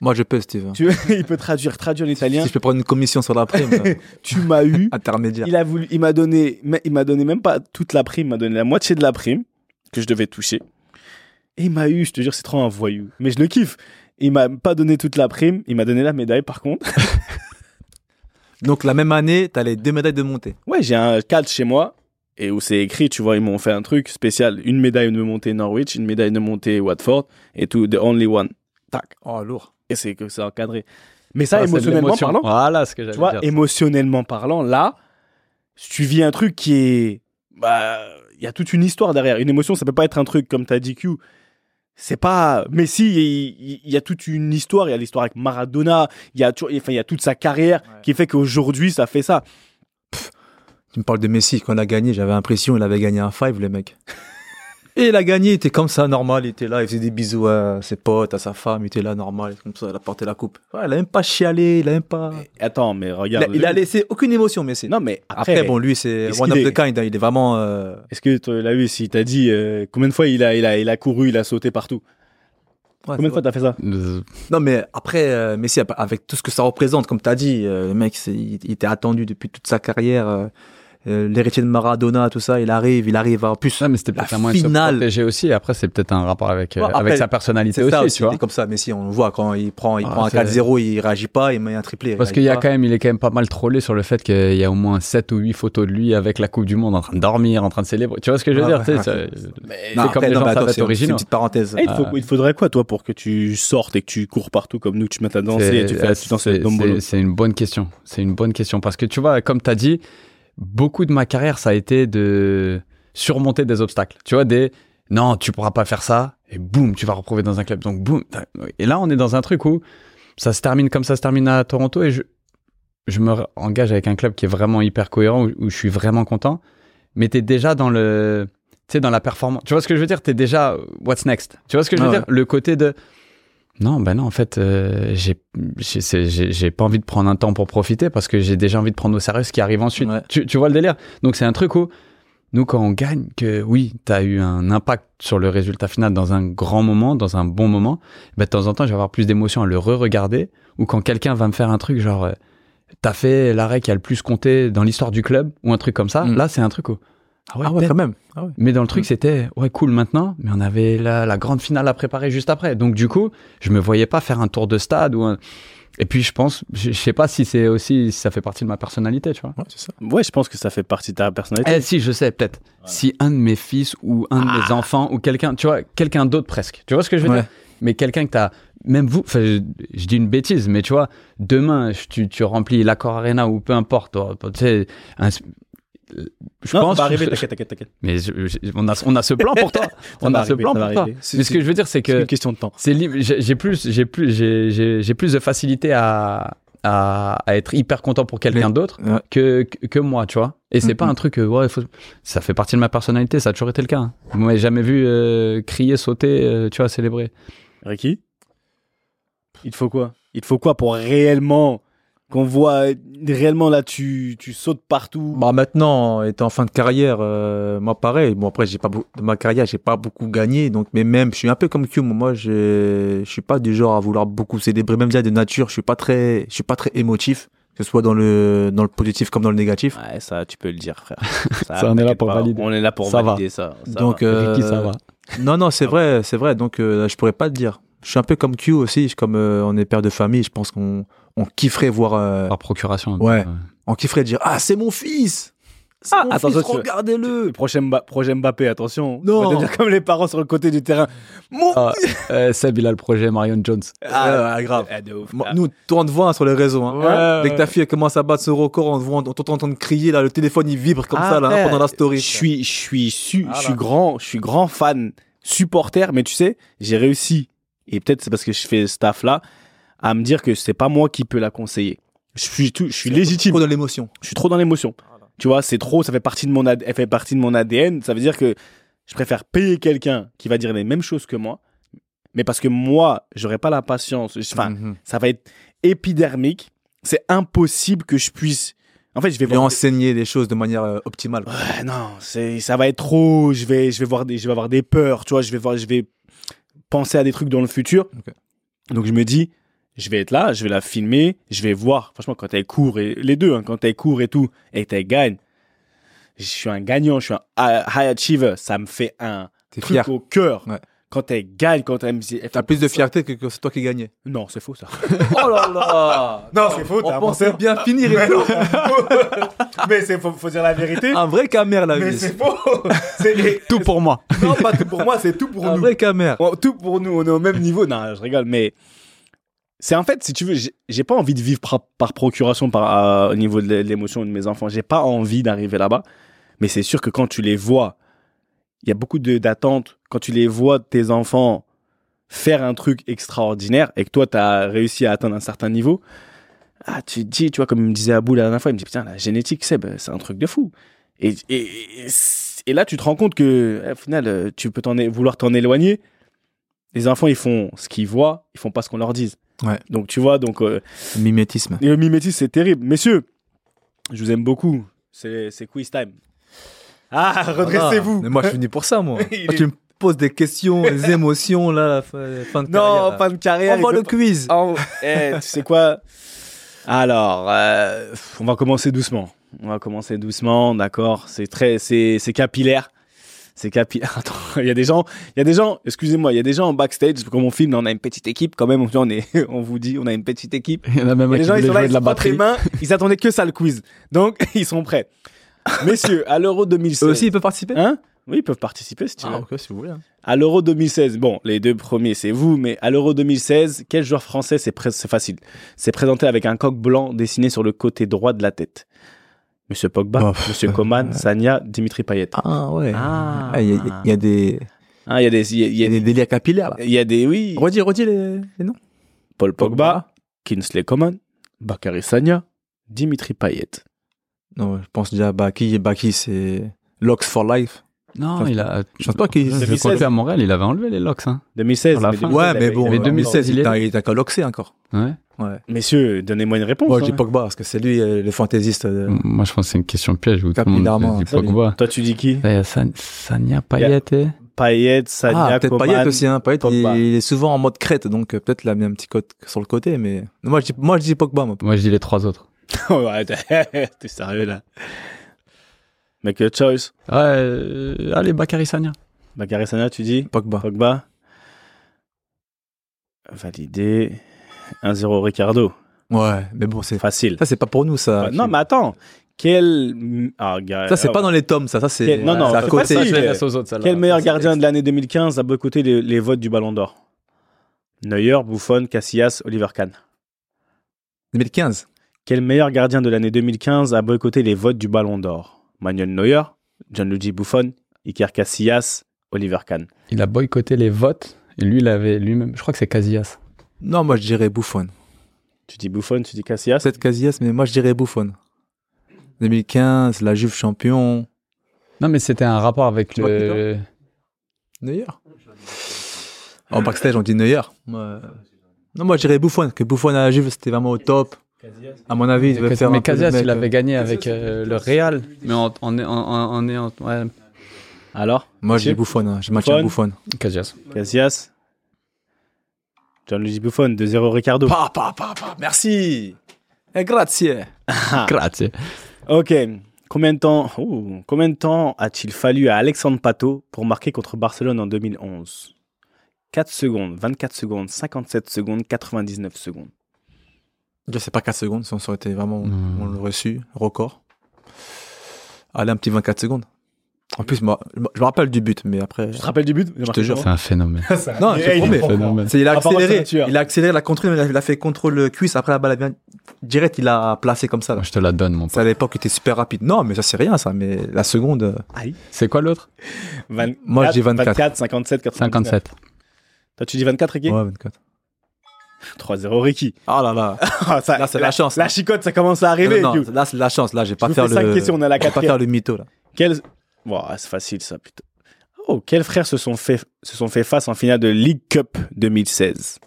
Moi, je peux, Steve. tu, (laughs) il peut traduire, traduire l'italien. Si je peux prendre une commission sur la prime, (laughs) Tu m'as eu. intermédiaire. Il a voulu, il m'a donné, il m'a donné même pas toute la prime, il m'a donné la moitié de la prime que je devais toucher. Et il m'a eu, je te jure, c'est trop un voyou. Mais je le kiffe. Il m'a pas donné toute la prime, il m'a donné la médaille par contre. (laughs) Donc, la même année, t'as les deux médailles de montée. Ouais, j'ai un cadre chez moi et où c'est écrit, tu vois, ils m'ont fait un truc spécial, une médaille de montée Norwich, une médaille de montée Watford et tout, the only one. Tac. Oh, lourd. Et c'est que c'est encadré. Mais ça, Ah, émotionnellement parlant, Voilà ce que tu j'allais vois, dire. émotionnellement parlant, là, tu vis un truc qui est, bah, il y a toute une histoire derrière. Une émotion, ça peut pas être un truc comme t'as dit Q. C'est pas Messi, il, il- il y a toute une histoire. Il y a l'histoire avec Maradona. Il y a, enfin, il y a toute sa carrière Ouais. qui fait qu'aujourd'hui, ça fait ça. Tu me parles de Messi, quand il a gagné, j'avais l'impression qu'il avait gagné un five, le mec. (laughs) Et il a gagné, il était comme ça, normal, il était là, il faisait des bisous à ses potes, à sa femme, il était là, normal, comme ça, il a porté la coupe. Ouais, il a même pas chialé, il a même pas... Attends, mais Il regarde. a, il a laissé aucune émotion, Messi. Non, mais après, Après, bon, lui, c'est est-ce one of est- the kind, hein, il est vraiment... euh, est-ce que tu l'as vu si t'as dit euh, combien de fois il a, il a, il a couru, il a sauté partout ouais, Combien de c'est fois t'as fait ça Euh, Non, mais après, euh, Messi, avec tout ce que ça représente, comme tu as dit, euh, le mec, c'est- il, il était attendu depuis toute sa carrière. euh, euh, L'héritier de Maradona, tout ça, il arrive, il arrive en plus. Non, mais c'était La peut-être un moyen de se finale. protéger aussi. Après, c'est peut-être un rapport avec, euh, Ouais, après, avec sa personnalité C'est aussi, ça tu aussi, vois. il est comme ça, Messi, on le voit quand il prend, il Ah, prend un c'est- 4-0, il réagit pas, il met un triplé. Parce qu'il y a quand même, il est quand même pas mal trollé sur le fait qu'il y a au moins 7 ou 8 photos de lui avec la Coupe du Monde en train de dormir, en train de célébrer. Tu vois ce que je veux Ouais, dire ouais, tu ouais. ça- Non, C'est comme les gens mais c'est une petite parenthèse. Eh, il, faut, Ah. il faudrait quoi, toi, pour que tu sortes et que tu cours partout comme nous, que tu mettes à danser et tu fais tu danses C'est une bonne question. C'est une bonne question parce que tu vois, comme tu as dit, beaucoup de ma carrière, ça a été de surmonter des obstacles. Tu vois, des non, tu pourras pas faire ça et boum, tu vas retrouver dans un club. Donc boum. Et là, on est dans un truc où ça se termine comme ça se termine à Toronto et je, je me engage avec un club qui est vraiment hyper cohérent où, où je suis vraiment content. Mais tu es déjà dans le. Tu sais, dans la performance. Tu vois ce que je veux dire? Tu es déjà. What's next? Tu vois ce que je veux Ah ouais. dire Le côté de. Non, ben non, en fait, euh, j'ai j'ai- pas envie de prendre un temps pour profiter parce que j'ai déjà envie de prendre au sérieux ce qui arrive ensuite. Ouais. Tu, tu vois le délire? Donc c'est un truc où nous, quand on gagne, que oui, tu as eu un impact sur le résultat final dans un grand moment, dans un bon moment, bah, de temps en temps, je vais avoir plus d'émotion à le re-regarder. Ou quand quelqu'un va me faire un truc genre, euh, t'as fait l'arrêt qui a le plus compté dans l'histoire du club, ou un truc comme ça, Mm. là, c'est un truc où. Ah ouais, Ah ouais, quand même. Ah ouais. Mais dans le truc, c'était, ouais, cool maintenant, mais on avait la, la grande finale à préparer juste après. Donc, du coup, je me voyais pas faire un tour de stade ou un... Et puis, je pense, je, je sais pas si c'est aussi, si ça fait partie de ma personnalité, tu vois. Ouais, c'est ça. Ouais, je pense que ça fait partie de ta personnalité. Eh, si, je sais, peut-être. Si un de mes fils ou un de mes enfants ou quelqu'un, tu vois, quelqu'un d'autre presque. Tu vois ce que je veux Ouais. dire? Mais quelqu'un que t'as, même vous, enfin, je, je dis une bêtise, mais tu vois, demain, je- tu, tu remplis l'accord Arena ou peu importe, tu sais, un- je non, pense. ça va arriver, t'inquiète, t'inquiète, t'inquiète. Mais je- je- on, a, on a ce plan pour toi. (laughs) on a ce arriver, plan ça pour toi. C'est- Mais ce que je veux dire, c'est C'est que une question de temps. c'est. J'ai plus, j'ai plus, j'ai- j'ai plus de facilité à, à, à être hyper content pour quelqu'un d'autre Ouais. que, que que moi, tu vois. Et c'est Mhm. pas un truc que ouais, faut- ça fait partie de ma personnalité. Ça a toujours été le cas. hein. Vous m'avez jamais vu euh, crier, sauter, euh, tu vois, célébrer. Ricky? Il te faut quoi? Il te faut quoi pour réellement qu'on voit réellement là tu, tu sautes partout Bah maintenant, étant en fin de carrière, euh, moi pareil. Bon après, j'ai pas de ma carrière, j'ai pas beaucoup gagné, donc mais même, je suis un peu comme Q. Moi, je je suis pas du genre à vouloir beaucoup célébrer, même déjà de nature. Je suis pas très, je suis pas très émotif, que ce soit dans le dans le positif comme dans le négatif. Ouais, ça tu peux le dire frère. (laughs) Ça, on est là pour pas, valider. On est là pour Ça va. valider ça. ça donc va. euh, Ricky, ça va. Non non, c'est vrai, c'est vrai. Donc euh, je pourrais pas te dire. Je suis un peu comme Q aussi, comme euh, on est père de famille. Je pense qu'on on kifferait voir, euh, Par procuration. Ouais. on kifferait dire ah c'est mon fils. C'est Ah, mon attention, fils, regardez-le. le prochain, prochain Mbappé, attention. Non. On comme les parents sur le côté du terrain. Mon Ah, (laughs) euh, Seb, il a le projet Marion Jones. Ah, grave. Ah, de ouf. Moi, Ah. Nous, toi, on te voit hein, sur les réseaux. Hein. Ouais, Dès que ta fille elle commence à battre ce record, on te voit, on t'entend en train de crier, là, le téléphone il vibre comme Ah, ça là, hein, pendant la story. Je suis, je suis, su- je suis grand, je suis grand fan, supporter, mais tu sais, j'ai réussi, et peut-être c'est parce que je fais ce staff là, à me dire que c'est pas moi qui peux la conseiller. Je suis tout, je suis légitime. trop dans l'émotion. Je suis trop dans l'émotion. Tu vois, c'est trop, ça fait partie de mon, AD elle fait partie de mon ADN. Ça veut dire que je préfère payer quelqu'un qui va dire les mêmes choses que moi, mais parce que moi, j'aurais pas la patience. Enfin, Mhm. ça va être épidermique. C'est impossible que je puisse. En fait, je vais Et voir. enseigner les choses de manière euh, optimale. quoi. Ouais, non, c'est, ça va être trop. Je vais, je vais voir des, je vais avoir des peurs. Tu vois, je vais voir, je vais penser à des trucs dans le futur. Donc je me dis, je vais être là, je vais la filmer, je vais voir. Franchement, quand elle court et les deux, hein, quand elle court et tout, et qu'elle gagne, je suis un gagnant, je suis un high achiever. Ça me fait un T'es truc fier. au cœur. Ouais. Quand elle gagne, quand elle me dit, T'as plus de fierté que, que c'est toi qui gagnais. Non, c'est faux ça. (laughs) Oh là là Non, c'est faux. On t'as un pensait menteur. bien finir. et tout. (laughs) Mais c'est faut, faut dire la vérité. un vrai camère la Mais vie. c'est faux. (laughs) C'est Tout pour moi. non, pas tout pour moi, c'est tout pour Un nous. vrai camère. Tout pour nous, on est au même niveau. Non, je rigole, mais c'est en fait, si tu veux, j'ai- pas envie de vivre par, procuration par, au niveau de l'émotion de mes enfants. J'ai pas envie d'arriver là-bas. Mais c'est sûr que quand tu les vois, il y a beaucoup d'attentes. Quand tu les vois, tes enfants, faire un truc extraordinaire et que toi, tu as réussi à atteindre un certain niveau, ah, tu te dis, tu vois, comme il me disait Abou la dernière fois, il me dit, putain, la génétique, c'est un truc de fou. Et, et, là, tu te rends compte que, au final, tu peux vouloir t'en éloigner. Les enfants, ils font ce qu'ils voient, ils font pas ce qu'on leur dise. Ouais. Donc, tu vois, donc, euh, Mimétisme. et le mimétisme, c'est terrible. Messieurs, je vous aime beaucoup. C'est c'est quiz time. Ah, redressez-vous. Mais moi, je suis venu pour ça, moi. (laughs) Il est- tu me poses des questions, des (laughs) émotions, là, la fin, fin de carrière. Non, là. fin de carrière. On il le peut quiz. pas- Oh, eh, tu sais quoi? Alors, euh, on va commencer doucement. On va commencer doucement, d'accord? C'est très, c'est c'est capillaire. C'est capillaire. (laughs) Attends, il y a des gens, il y a des gens. Excusez-moi, il y a des gens en backstage. Comme on filme, on a une petite équipe quand même. On est, (laughs) on vous dit, on a une petite équipe. Il y en a même un les qui gens, ils sont là, ils de la se frottent les mains. Ils attendaient que ça le quiz. Donc, (laughs) ils sont prêts. Messieurs, à l'Euro 2016. Eux aussi, ils peuvent participer? Hein? Oui, ils peuvent participer si tu veux. Ah, ok, si vous voulez. hein. À l'Euro 2016, bon, les deux premiers, c'est vous, mais à l'Euro 2016, quel joueur français, c'est facile, s'est présenté avec un coq blanc dessiné sur le côté droit de la tête? Monsieur Pogba, Oh, Monsieur Coman, (laughs) Sanya, Dimitri Payet. Ah, ouais. Ah. Ah, Il y, a- il y a des, Ah, il y a des, il y a- il il y y a a des des, délires capillaires, là. il y a des, oui, Redis, redis les, les noms. Paul Pogba, Kinsley Coman, Bakary Sanya, Dimitri Payet. Non, je pense déjà Baki. Baki, c'est Locks for Life. Non, il a. Je pense pas qu'il. Je 2016. crois qu'à Montréal, il avait enlevé les locks. Hein. 2016. Sur la mais fin. 2016, Ouais, il mais bon, il Mais 2016, il est il il loxer encore. Ouais. Ouais. Messieurs, donnez-moi une réponse. Moi, je dis hein. Pogba, parce que c'est lui euh, le fantaisiste. de- Moi, je pense que c'est une question piège où tout le monde dit. Pogba. Toi, tu dis qui Là, il y a San- Sania Payet et... Payet, Sagna, Ah, peut-être. Payet aussi. Hein. Payet, il, Pogba. il est souvent en mode crête, donc euh, peut-être il a mis un petit code sur le côté. Mais moi, je dis, moi, je dis Pogba. Moi. Moi, je dis les trois autres. (laughs) ouais, t'es sérieux là. Make your choice. Ouais, euh, allez, Bakary Sania. Bakary Sagna, tu dis Pogba. Pogba. Validé. 1-0 Ricardo. Ouais, mais bon, c'est Facile. ça, c'est pas pour nous, ça. Ouais, non, mais attends. Quel. Ah, gars, Ça, c'est ah, pas dans les tomes, ça. Ça, c'est Quel- non, non, c'est à côté. je laisse aux autres. Quel meilleur Ça, gardien de l'année 2015 a boycotté les, les votes du Ballon d'Or? Neuer, Buffon, Casillas, Oliver Kahn. 2015. Quel meilleur gardien de l'année 2015 a boycotté les votes du Ballon d'Or? Manuel Neuer, Gianluigi Buffon, Iker Casillas, Oliver Kahn. Il a boycotté les votes et lui, il avait lui-même. Je crois que c'est Casillas. Non, moi, je dirais Buffon. Tu dis Buffon, tu dis Casillas? Peut-être Casillas, mais moi, je dirais Buffon. 2015, la Juve champion. Non, mais c'était un rapport avec le. Neuer. En backstage, on dit Neuer. Moi, Non, moi, je dirais Buffon. Que Buffon à la Juve, c'était vraiment au top. À mon avis, il devait faire. un mais Casillas, il avait gagné avec euh, le Real. Mais en, en, en, en, en- en- ouais, Alors? Moi, je dis Buffon. hein. Je maintiens Buffon. Buffon. Casillas. Casillas? Gianluigi Buffon, 2-0 Ricardo. Pa, pa, pa, pa. Merci. Et grazie. (laughs) Grazie. Ok. Combien de temps, ouh, combien de temps a-t-il fallu à Alexandre Pato pour marquer contre Barcelone en 2011 4 secondes, 24 secondes, 57 secondes, 99 secondes. Déjà, c'est pas 4 secondes. Si on aurait été vraiment. Hmm. On l'aurait su. Record. Allez, un petit 24 secondes. En plus, moi, je me- rappelle du but, mais après. Tu te rappelles du but? Je te jure. C'est un phénomène. (laughs) Non, je te promets. Phénomène. C'est- il a accéléré. Il a accéléré la contrôle, il a, il a fait contrôle cuisse. Après la balle, elle vient direct, il a placé comme ça. là. Je te la donne, mon Ça à pote. l'époque il était super rapide. Non, mais ça c'est rien ça. Mais la seconde, euh, C'est quoi l'autre? 24, Moi, je dis 24. 24, 57, 99. 57. Toi, tu dis 24, Ricky? Ouais, 24. 3-0, Ricky. Ah là là. (laughs) Ah, ça- Là, c'est la chance, La là. chicotte, ça commence à arriver. non, là c'est la chance. Là, j'ai pas faire le. cinq questions, on à la pas faire le mytho là. Quels... Ah, c'est facile, ça, putain. Oh, quels frères se sont, fait, se sont fait face en finale de League Cup 2016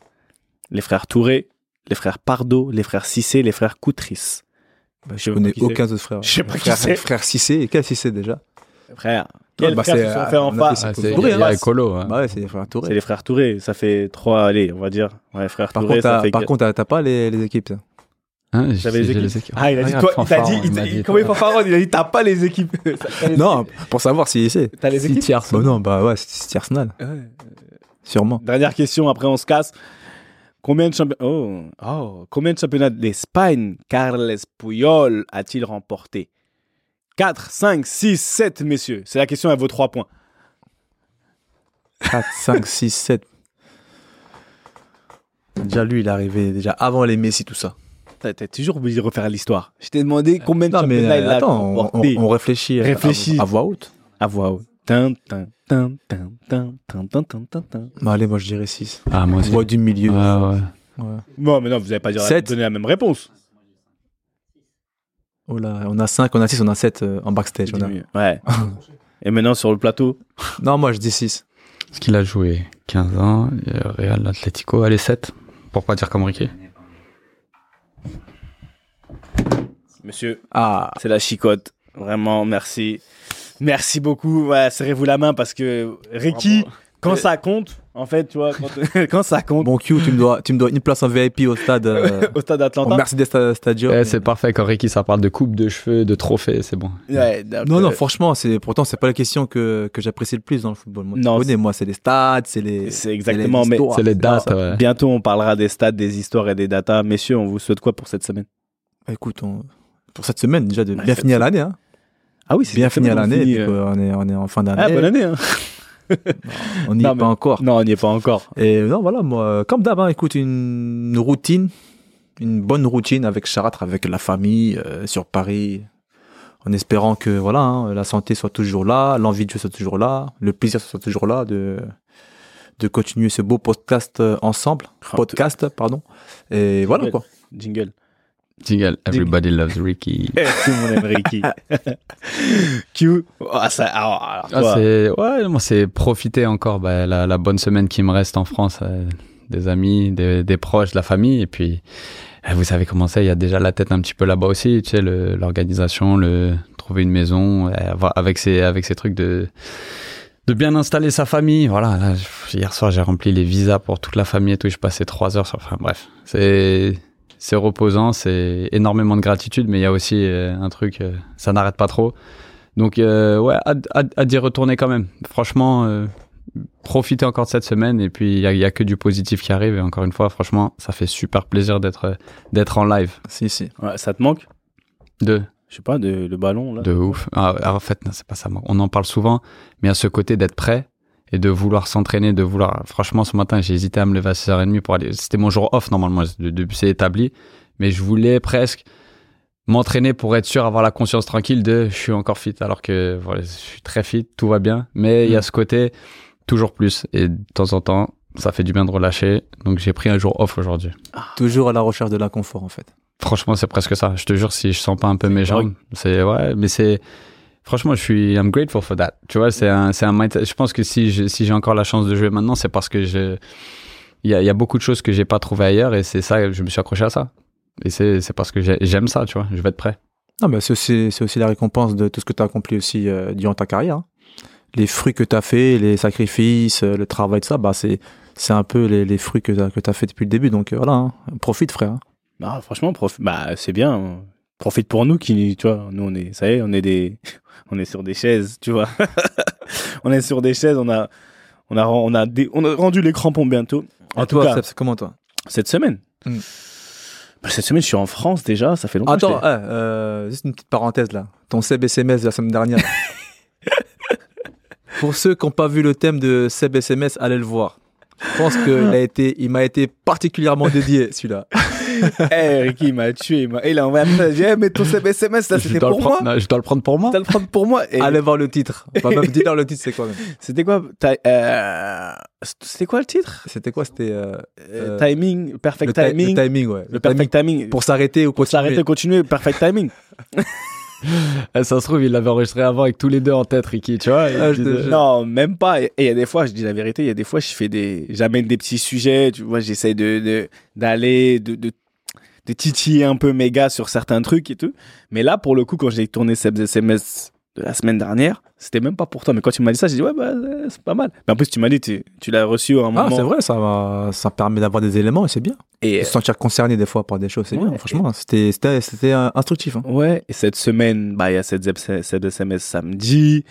Les frères Touré, les frères Pardo, les frères Cissé, les frères Coutris. Bah, Je connais aucun autre frère. Je sais pas qui frère, c'est. (laughs) Frère Cissé. Et quel Cissé déjà? Frères, quels bah, frères c'est, se sont fait en face? Ah, c'est Touré, hein. écolo. hein. Bah ouais, c'est les frères Touré. C'est les frères Touré. Ça fait trois, allez, on va dire. Ouais, frères Par Touré, contre, ça t'as- fait. par contre, t'as- t'as pas les, les équipes. ça. Hein, J'avais les j'ai équipes. Ah, il a dit quoi Il fanfaron, dit, il dit, comment il toi. fanfaronne Il a dit T'as pas les équipes. (laughs) T'as les Non, pour savoir si c'est. T'as les équipes tiers. Bah non, bah ouais, c'est Arsenal. Sûrement. Dernière question, après on se casse. Combien de, champi- oh, oh, combien de championnats d'Espagne Carles Puyol a-t-il remporté? 4, 5, 6, 7, messieurs. C'est la question à vos 3 points. 4, 5, 6, 7. Déjà, lui, il est arrivé déjà avant les Messi, tout ça. T'as toujours obligé de refaire l'histoire. Je t'ai demandé combien de Non, mais il euh, a attends, on, on- on réfléchit, à- Réfléchis. À, voix haute. À voix haute. Tin, tin, tin, tin, tin, tin, tin, tin, tin. Bah, allez, moi, je dirais 6. Ah, moi aussi. Voix du milieu. Ouais, ouais. Ouais. Non, mais non, vous n'avez pas dire- Sept. donné la même réponse. Oh là, on a 5, on a 6, on a 7 en backstage. on a- Ouais. (laughs) Et maintenant sur le plateau Non, moi, je dis 6. Parce qu'il a joué 15 ans, euh, Real Atlético, allez 7. Pour pas dire comme Ricky. Monsieur, Ah, c'est la chicotte. Vraiment, merci. Merci beaucoup. Ouais, serrez-vous la main parce que Ricky, quand ça compte, en fait, tu vois, quand, (laughs) (laughs) quand ça compte bon Q, tu me, dois, tu me dois une place en VIP au stade. euh, (laughs) au stade au Atlanta. Mercedes Sta- Stadium. Eh, c'est parfait quand Ricky ça parle de coupe, de cheveux, de trophées, c'est bon. Ouais, Non, non, euh, franchement, c'est pourtant c'est pas la question que, que j'apprécie le plus dans le football. Moi, Non, connais, moi, c'est les stades, c'est les. c'est exactement. Mais histoires. C'est les dates, ouais. bientôt, on parlera des stats, des histoires et des datas. Messieurs, on vous souhaite quoi pour cette semaine? Bah, écoute, on- pour cette semaine, déjà, de Ouais, bien finir semaine. l'année. Hein. Ah oui, c'est Bien semaine, on l'année, puis euh, qu'on est, on est en fin d'année. Ah, bonne année. Hein. On n'y est mais- pas encore. Non, on n'y est pas encore. Et non, voilà, moi, euh, comme d'hab, hein, écoute, une, routine, une bonne routine avec Charatre, avec la famille, euh, sur Paris, en espérant que voilà, hein, la santé soit toujours là, l'envie de jouer soit toujours là, le plaisir soit toujours là de de continuer ce beau podcast euh, ensemble, Ah, podcast, pardon. Et voilà quoi. Jingle. Jingle, everybody loves Ricky. (laughs) Tout le monde aime Ricky. (laughs) Q. Ah, ça, alors, alors, Ah, toi, c'est ouais, moi c'est profiter encore bah, la, la bonne semaine qui me reste en France euh, des amis, des, des proches, de la famille. Et puis, eh, vous savez comment c'est, il y a déjà la tête un petit peu là-bas aussi, tu sais, l'organisation, le, trouver une maison, eh, avec ces, avec ces trucs de, de bien installer sa famille. Voilà, là, hier soir, j'ai rempli les visas pour toute la famille et tout. Je passais trois heures. sur- Enfin, bref, c'est, c'est reposant, c'est énormément de gratitude, mais il y a aussi euh, un truc, euh, ça n'arrête pas trop. Donc, euh, ouais, hâte, hâte- hâte d'y retourner quand même. Franchement, profitez encore de cette semaine et puis il y a, que du positif qui arrive. Et encore une fois, franchement, ça fait super plaisir d'être, d'être en live. Si, si. Ouais, ça te manque? De, Je sais pas, de, le ballon là. de ouf. Ah, en fait, non, c'est pas ça. On en parle souvent, mais à ce côté d'être prêt et de vouloir s'entraîner, de vouloir. Franchement, ce matin, j'ai hésité à me lever à 6h30 pour aller. C'était mon jour off normalement, c'est établi, mais je voulais presque m'entraîner pour être sûr, avoir la conscience tranquille de je suis encore fit, alors que voilà, je suis très fit, tout va bien, mais il y a ce côté toujours plus et de temps en temps, ça fait du bien de relâcher. Donc j'ai pris un jour off aujourd'hui. Toujours à la recherche de l'inconfort, en fait. Franchement, c'est presque ça. Je te jure, si je sens pas un peu mes jambes, c'est ouais, mais c'est franchement, je suis I'm grateful for that. Tu vois, c'est un c'est un mindset. Je pense que si je- si j'ai encore la chance de jouer maintenant, c'est parce que je il y a, il y a beaucoup de choses que j'ai pas trouvé ailleurs et c'est ça, je me suis accroché à ça. Et c'est c'est parce que j'ai- j'aime ça, tu vois. Je vais être prêt. Non, mais c'est aussi, c'est aussi la récompense de tout ce que tu as accompli aussi euh, durant ta carrière. hein. Les fruits que tu as fait, les sacrifices, euh, le travail de ça, bah, c'est, c'est un peu les, les fruits que tu as fait depuis le début. Donc euh, voilà, hein. profite, frère. hein. Non, franchement, prof... bah, c'est bien. Profite pour nous qui, tu vois, nous on est, ça y est, on est des, on est sur des chaises, tu vois. (laughs) on est sur des chaises, on a, on a, on a, des- on a rendu les crampons bientôt. En tout toi, cas, comment toi? cette semaine. Mm. Bah, cette semaine, je suis en France déjà, ça fait longtemps. que Attends, je eh, euh, juste une petite parenthèse là. Ton Seb SMS de la semaine dernière. (laughs) Pour ceux qui n'ont pas vu le thème de Seb SMS, allez le voir. Je pense qu'il a été, il m'a été particulièrement dédié celui-là. (laughs) t'ai- Eh, Ricky, il m'a tué. Il, m'a... il a envoyé un message. Eh, mais ton SMS, là, c'était dois, pour moi. non, je dois le prendre pour moi. Tu le prendre pour moi. Et Allez voir le titre. Bah, même dis-leur le titre, c'est quoi même C'était quoi euh, C'était quoi le titre? C'était quoi C'était euh, Euh, Timing, perfect le, timing. le timing, ouais. Le perfect timing. Pour s'arrêter ou Pour continuer. s'arrêter, continuer, perfect timing. (laughs) Eh, ça se trouve, il l'avait enregistré avant avec tous les deux en tête, Ricky, tu vois. Ah, je te. Non, même pas. Et il y a des fois, je dis la vérité, il y a des fois, je fais des, j'amène des petits sujets, tu vois, j'essaie de, de- d'aller, de, de, de titiller un peu gars sur certains trucs et tout. Mais là, pour le coup, quand j'ai tourné ces SMS de la semaine dernière, c'était même pas pour toi. Mais quand tu m'as dit ça, j'ai dit, ouais, bah, euh, c'est pas mal. Mais en plus, tu m'as dit, tu, tu l'as reçu à un Ah, moment. c'est vrai, ça, va, ça permet d'avoir des éléments et c'est bien. Et, Se sentir concerné des fois par des choses, c'est Ouais, bien. Franchement, c'était, c'était, c'était euh, instructif. hein. Ouais, et cette semaine, bah, il y a cette, cette SMS samedi,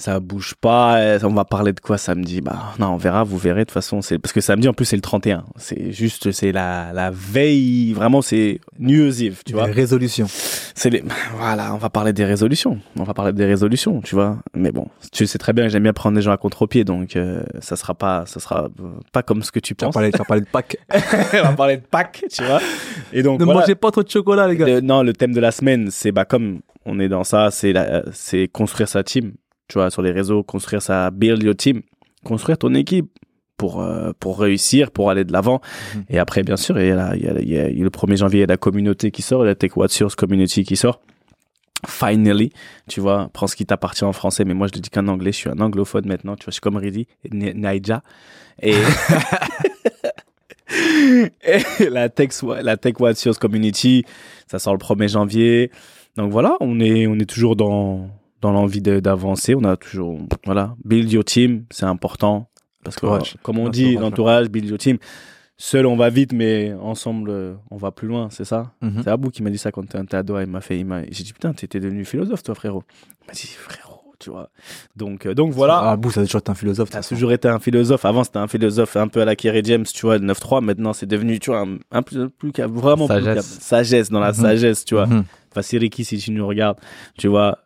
ça bouge pas, euh, on va parler de quoi samedi? Bah, non, on verra, vous verrez, de toute façon, c'est, parce que samedi, en plus, c'est le 31. C'est juste, c'est la, la veille, vraiment, c'est New Year's Eve, tu vois. Des résolutions. C'est les, voilà, on va parler des résolutions. On va parler des résolutions, tu vois. Mais bon, tu sais très bien que j'aime bien prendre des gens à contre-pied, donc, euh, ça sera pas, ça sera euh, pas comme ce que tu penses. tu as parlé de Pâques. (laughs) on va parler de Pâques, tu vois. Et donc, ne voilà. mangez pas trop de chocolat, les gars. Le- non, le thème de la semaine, c'est bah comme on est dans ça, c'est la- c'est construire sa team. Tu vois, sur les réseaux, construire sa build your team, construire ton équipe pour euh, pour réussir, pour aller de l'avant. Mhm. Et après, bien sûr, il y a, la- il y a- il y a- il y a le 1er janvier, il y a la communauté qui sort, il y a la Tech What's Yours community qui sort. Finally, tu vois, prends ce qui t'appartient en français, mais moi je le dis qu'en anglais, je suis un anglophone maintenant, tu vois, je suis comme Ridi, Ni- Naija. Et, (laughs) et la Tech, la Tech What's Yours community, ça sort le 1er janvier. Donc voilà, on est, on est toujours dans, dans l'envie de- d'avancer. On a toujours, voilà, build your team, c'est important. Parce que, Entourage. comme on dit, Entourage, l'entourage, build your team. Seul, on va vite, mais ensemble, on va plus loin, c'est ça? Mhm. C'est Abou qui m'a dit ça quand t'es à Doha. Il m'a fait, il m'a, j'ai dit, putain, t'étais devenu philosophe, toi, frérot. Il m'a dit, frérot, tu vois. Donc, euh, donc voilà. Ah, Bou, ça a toujours été un philosophe. T'as toujours été un philosophe. Avant, c'était un philosophe un peu à la Kerry James, tu vois, le 9-3. Maintenant, c'est devenu, tu vois, un, un plus, plus vraiment plus Sagesse. cap- sagesse dans la Mhm. sagesse, tu vois. Mhm. Enfin, c'est Ricky, si tu nous regardes, tu vois.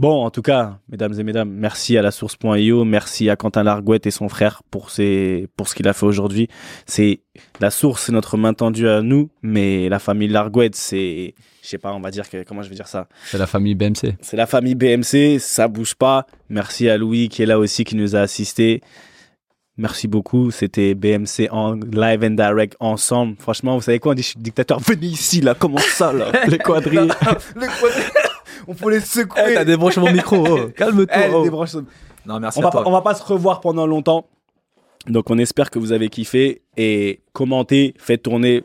Bon, en tout cas, mesdames et mesdames, merci à la source.io, merci à Quentin Largouette et son frère pour ses, pour ce qu'il a fait aujourd'hui. C'est, la source, c'est notre main tendue à nous, mais la famille Largouette, c'est, je sais pas, on va dire que, comment je vais dire ça? C'est la famille BMC. C'est la famille BMC, ça bouge pas. Merci à Louis qui est là aussi, qui nous a assisté. Merci beaucoup. C'était BMC en live and direct ensemble. Franchement, vous savez quoi On dit je suis dictateur. Venez ici, là. Comment ça, là? (laughs) Les quadrilles. (laughs) Le quadri- (laughs) On faut les secouer. Eh, t'as débranché mon micro. oh. (laughs) Calme-toi. Eh, oh. débranche- Non, merci on, à va toi. pas, on va pas se revoir pendant longtemps. Donc on espère que vous avez kiffé et commentez, faites tourner,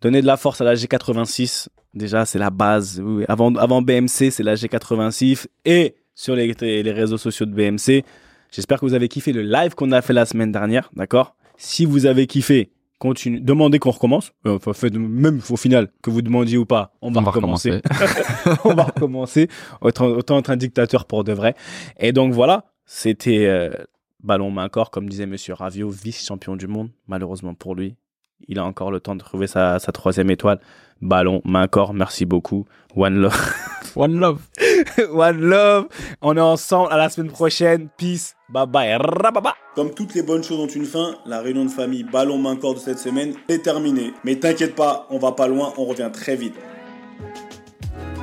donnez de la force à la G86. Déjà, c'est la base. Oui, Avant, avant BMC, c'est la G86 et sur les, les réseaux sociaux de BMC. J'espère que vous avez kiffé le live qu'on a fait la semaine dernière, d'accord? Si vous avez kiffé, continuez, demandez qu'on recommence. Euh, Enfin, faites- même au final, que vous demandiez ou pas, on va, On va recommencer. (laughs) on va recommencer. Autant, autant être un dictateur pour de vrai. Et donc voilà, c'était euh, ballon main corps, comme disait Monsieur Ravio, vice-champion du monde. Malheureusement pour lui, il a encore le temps de trouver sa, sa troisième étoile. Ballon main corps, merci beaucoup. One love. (laughs) One love. (laughs) One love. On est ensemble à la semaine prochaine. Peace. Bye bye. Rababa. Comme toutes les bonnes choses ont une fin, la réunion de famille ballon main corps de cette semaine est terminée. Mais t'inquiète pas, on va pas loin, on revient très vite.